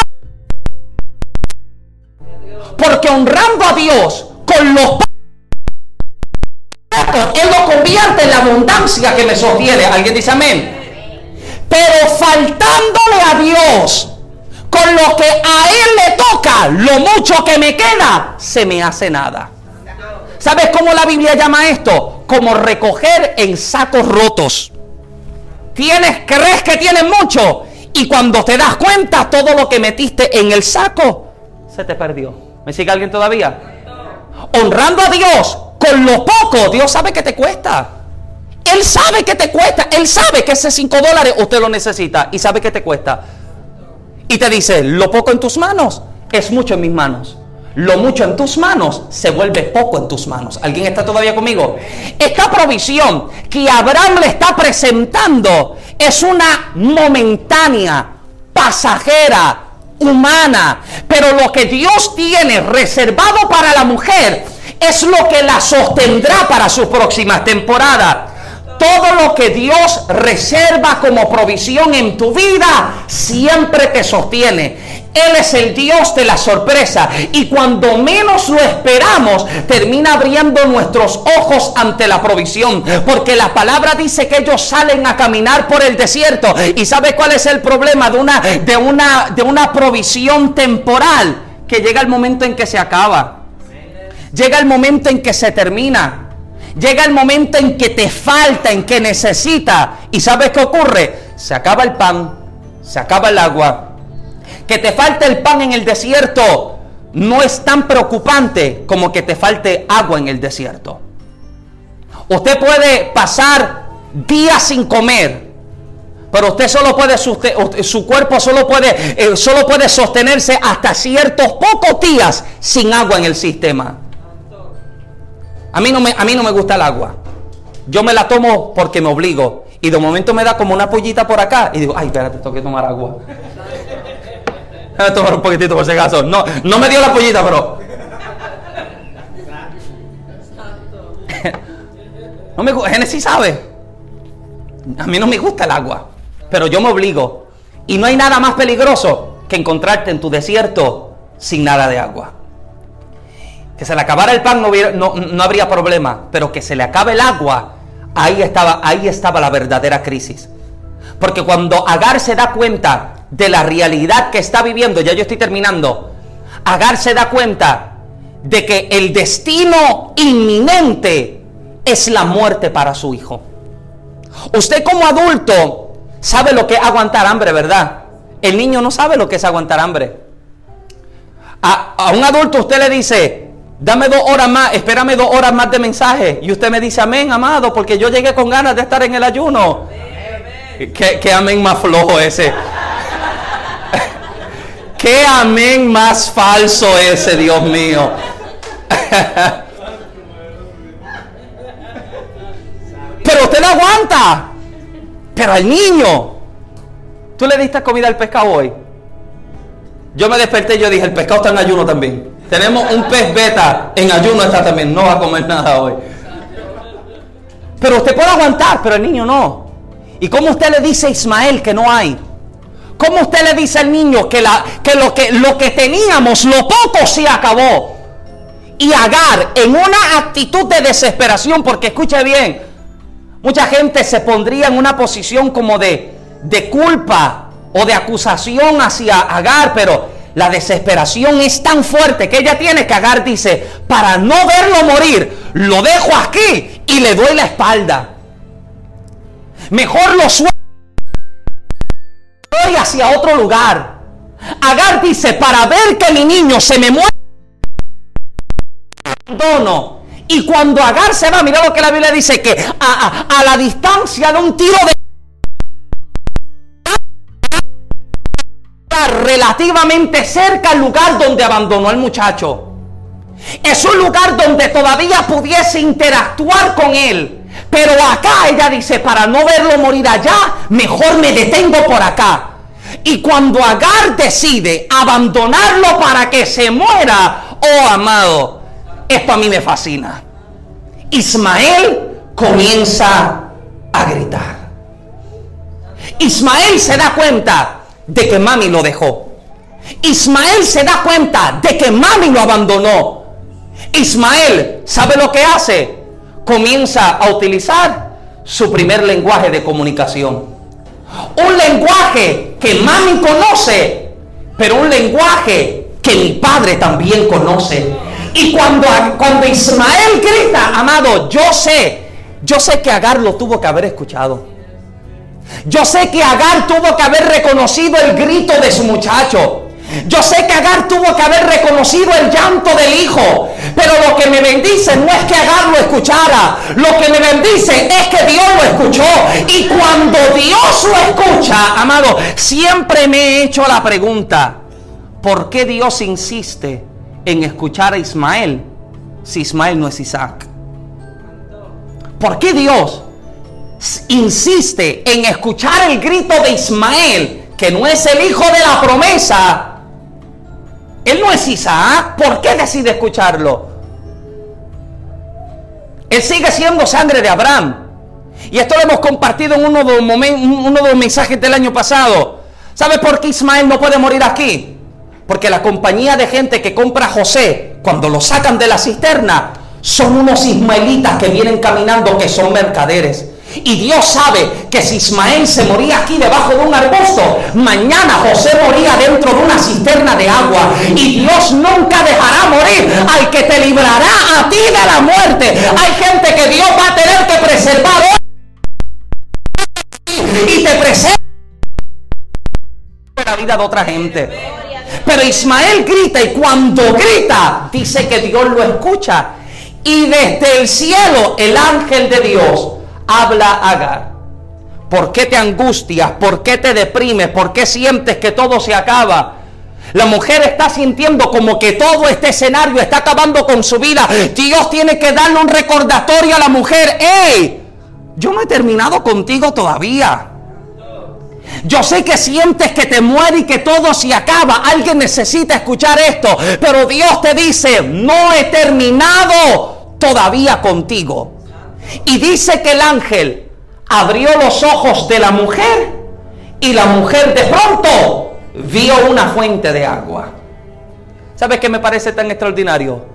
Porque honrando a Dios con los panes él lo convierte en la abundancia que me sostiene. ¿Alguien dice amén? Pero faltándole a Dios con lo que a Él le toca, lo mucho que me queda, se me hace nada. ¿Sabes cómo la Biblia llama esto? Como recoger en sacos rotos. Tienes, crees que tienes mucho y cuando te das cuenta todo lo que metiste en el saco se te perdió. ¿Me sigue alguien todavía? Honrando a Dios con lo poco, Dios sabe que te cuesta. Él sabe que te cuesta. Él sabe que ese 5 dólares usted lo necesita y sabe que te cuesta. Y te dice, lo poco en tus manos es mucho en mis manos. Lo mucho en tus manos se vuelve poco en tus manos. ¿Alguien está todavía conmigo? Esta provisión que Abraham le está presentando es una momentánea, pasajera, humana. Pero lo que Dios tiene reservado para la mujer es lo que la sostendrá para su próxima temporada. Todo lo que Dios reserva como provisión en tu vida siempre te sostiene. Él es el Dios de la sorpresa y cuando menos lo esperamos termina abriendo nuestros ojos ante la provisión porque la palabra dice que ellos salen a caminar por el desierto y sabe cuál es el problema de una de una de una provisión temporal que llega el momento en que se acaba. Llega el momento en que se termina. Llega el momento en que te falta, en que necesita. ¿Y sabes qué ocurre? Se acaba el pan, se acaba el agua. Que te falte el pan en el desierto no es tan preocupante como que te falte agua en el desierto. Usted puede pasar días sin comer, pero usted solo puede su cuerpo solo puede eh, solo puede sostenerse hasta ciertos pocos días sin agua en el sistema. A mí, no me, a mí no me gusta el agua. Yo me la tomo porque me obligo. Y de momento me da como una pollita por acá. Y digo, ay, espérate, tengo que tomar agua. Voy a tomar un poquitito por si acaso. No, no me dio la pollita, pero. no me Génesis sabe. A mí no me gusta el agua. Pero yo me obligo. Y no hay nada más peligroso que encontrarte en tu desierto sin nada de agua. Que se le acabara el pan no, no, habría problema, pero que se le acabe el agua, ahí estaba, ahí estaba la verdadera crisis. Porque cuando Agar se da cuenta de la realidad que está viviendo, ya yo estoy terminando, Agar se da cuenta de que el destino inminente es la muerte para su hijo. Usted como adulto sabe lo que es aguantar hambre, ¿verdad? El niño no sabe lo que es aguantar hambre. A, a un adulto usted le dice, Dame dos horas más, espérame dos horas más de mensaje. Y usted me dice amén, amado, porque yo llegué con ganas de estar en el ayuno. ¿Qué, amén más flojo ese? ¿Qué amén más falso ese, Dios mío? Pero usted lo aguanta. Pero al niño, ¿tú le diste comida al pescado hoy? Yo me desperté y yo dije, el pescado está en ayuno también. Tenemos un pez beta en ayuno está también, no va a comer nada hoy. Pero usted puede aguantar, pero el niño no. ¿Y cómo usted le dice a Ismael que no hay? ¿Cómo usted le dice al niño que, la, que, lo, que lo que teníamos, lo poco se acabó? Y Agar, en una actitud de desesperación, porque escuche bien, mucha gente se pondría en una posición como de, de culpa o de acusación hacia Agar, pero la desesperación es tan fuerte que ella tiene que Agar dice, para no verlo morir, lo dejo aquí y le doy la espalda. Mejor lo suelto hacia otro lugar. Agar dice, para ver que mi niño se me muere, abandono. Y cuando Agar se va, mira lo que la Biblia dice, que a, a la distancia de un tiro de... relativamente cerca al lugar donde abandonó al muchacho. Es un lugar donde todavía pudiese interactuar con él. Pero acá ella dice, para no verlo morir allá, mejor me detengo por acá. Y cuando Agar decide abandonarlo para que se muera, oh amado, esto a mí me fascina. Ismael comienza a gritar. Ismael se da cuenta de que mami lo dejó. Ismael se da cuenta de que mami lo abandonó. Ismael, ¿sabe lo que hace? Comienza a utilizar su primer lenguaje de comunicación. Un lenguaje que mami conoce, pero un lenguaje que mi padre también conoce. Y cuando, cuando Ismael grita, amado, yo sé, yo sé que Agar lo tuvo que haber escuchado. Yo sé que Agar tuvo que haber reconocido el grito de su muchacho. Yo sé que Agar tuvo que haber reconocido el llanto del hijo, pero lo que me bendice no es que Agar lo escuchara, lo que me bendice es que Dios lo escuchó. Y cuando Dios lo escucha, amado, siempre me he hecho la pregunta, ¿por qué Dios insiste en escuchar a Ismael si Ismael no es Isaac? ¿Por qué Dios insiste en escuchar el grito de Ismael, que no es el hijo de la promesa? Él no es Isaac. ¿Por qué decide escucharlo? Él sigue siendo sangre de Abraham. Y esto lo hemos compartido en uno de, los uno de los mensajes del año pasado. ¿Sabe por qué Ismael no puede morir aquí? Porque la compañía de gente que compra a José, cuando lo sacan de la cisterna, son unos ismaelitas que vienen caminando que son mercaderes. Y Dios sabe que si Ismael se moría aquí debajo de un arbusto, mañana José moría dentro de una cisterna de agua. Y Dios nunca dejará morir al que te librará a ti de la muerte. Hay gente que Dios va a tener que preservar y te preserva la vida de otra gente. Pero Ismael grita y cuando grita dice que Dios lo escucha. Y desde el cielo el ángel de Dios habla Agar. ¿Por qué te angustias? ¿Por qué te deprimes? ¿Por qué sientes que todo se acaba? La mujer está sintiendo como que todo este escenario está acabando con su vida. Dios tiene que darle un recordatorio a la mujer. ¡Ey! Yo no he terminado contigo todavía. Yo sé que sientes que te muere y que todo se acaba. Alguien necesita escuchar esto. Pero Dios te dice, no he terminado todavía contigo. Y dice que el ángel abrió los ojos de la mujer y la mujer de pronto vio una fuente de agua. ¿Sabes qué me parece tan extraordinario?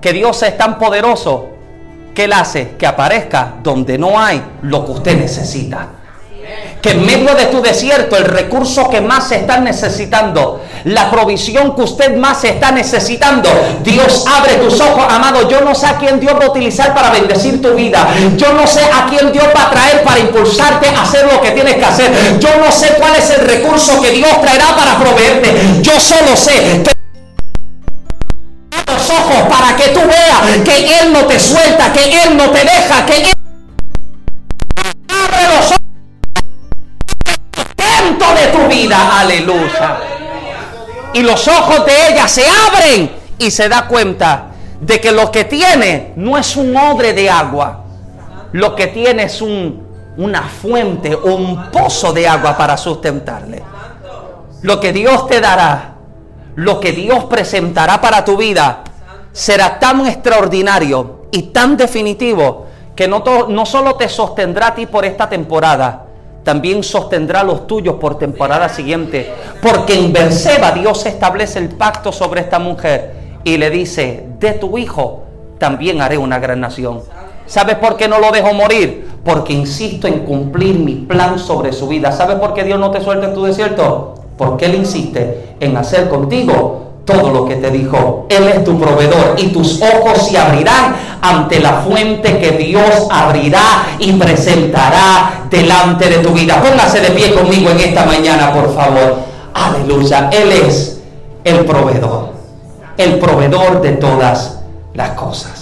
Que Dios es tan poderoso que Él hace que aparezca donde no hay lo que usted necesita que en medio de tu desierto el recurso que más se está necesitando, la provisión que usted más está necesitando, Dios abre tus ojos, amado. Yo no sé a quién Dios va a utilizar para bendecir tu vida. Yo no sé a quién Dios va a traer para impulsarte a hacer lo que tienes que hacer. Yo no sé cuál es el recurso que Dios traerá para proveerte. Yo solo sé que los ojos para que tú veas que Él no te suelta, que Él no te deja, que Él Aleluya. Y los ojos de ella se abren y se da cuenta de que lo que tiene no es un odre de agua. Lo que tiene es un, una fuente o un pozo de agua para sustentarle. Lo que Dios te dará, lo que Dios presentará para tu vida será tan extraordinario y tan definitivo que no, no solo te sostendrá a ti por esta temporada, también sostendrá los tuyos por temporada siguiente. Porque en Berseba Dios establece el pacto sobre esta mujer y le dice, de tu hijo también haré una gran nación. ¿Sabes por qué no lo dejo morir? Porque insisto en cumplir mi plan sobre su vida. ¿Sabes por qué Dios no te suelta en tu desierto? Porque Él insiste en hacer contigo todo lo que te dijo. Él es tu proveedor y tus ojos se abrirán ante la fuente que Dios abrirá y presentará delante de tu vida. Póngase de pie conmigo en esta mañana, por favor. Aleluya. Él es el proveedor, el proveedor de todas las cosas.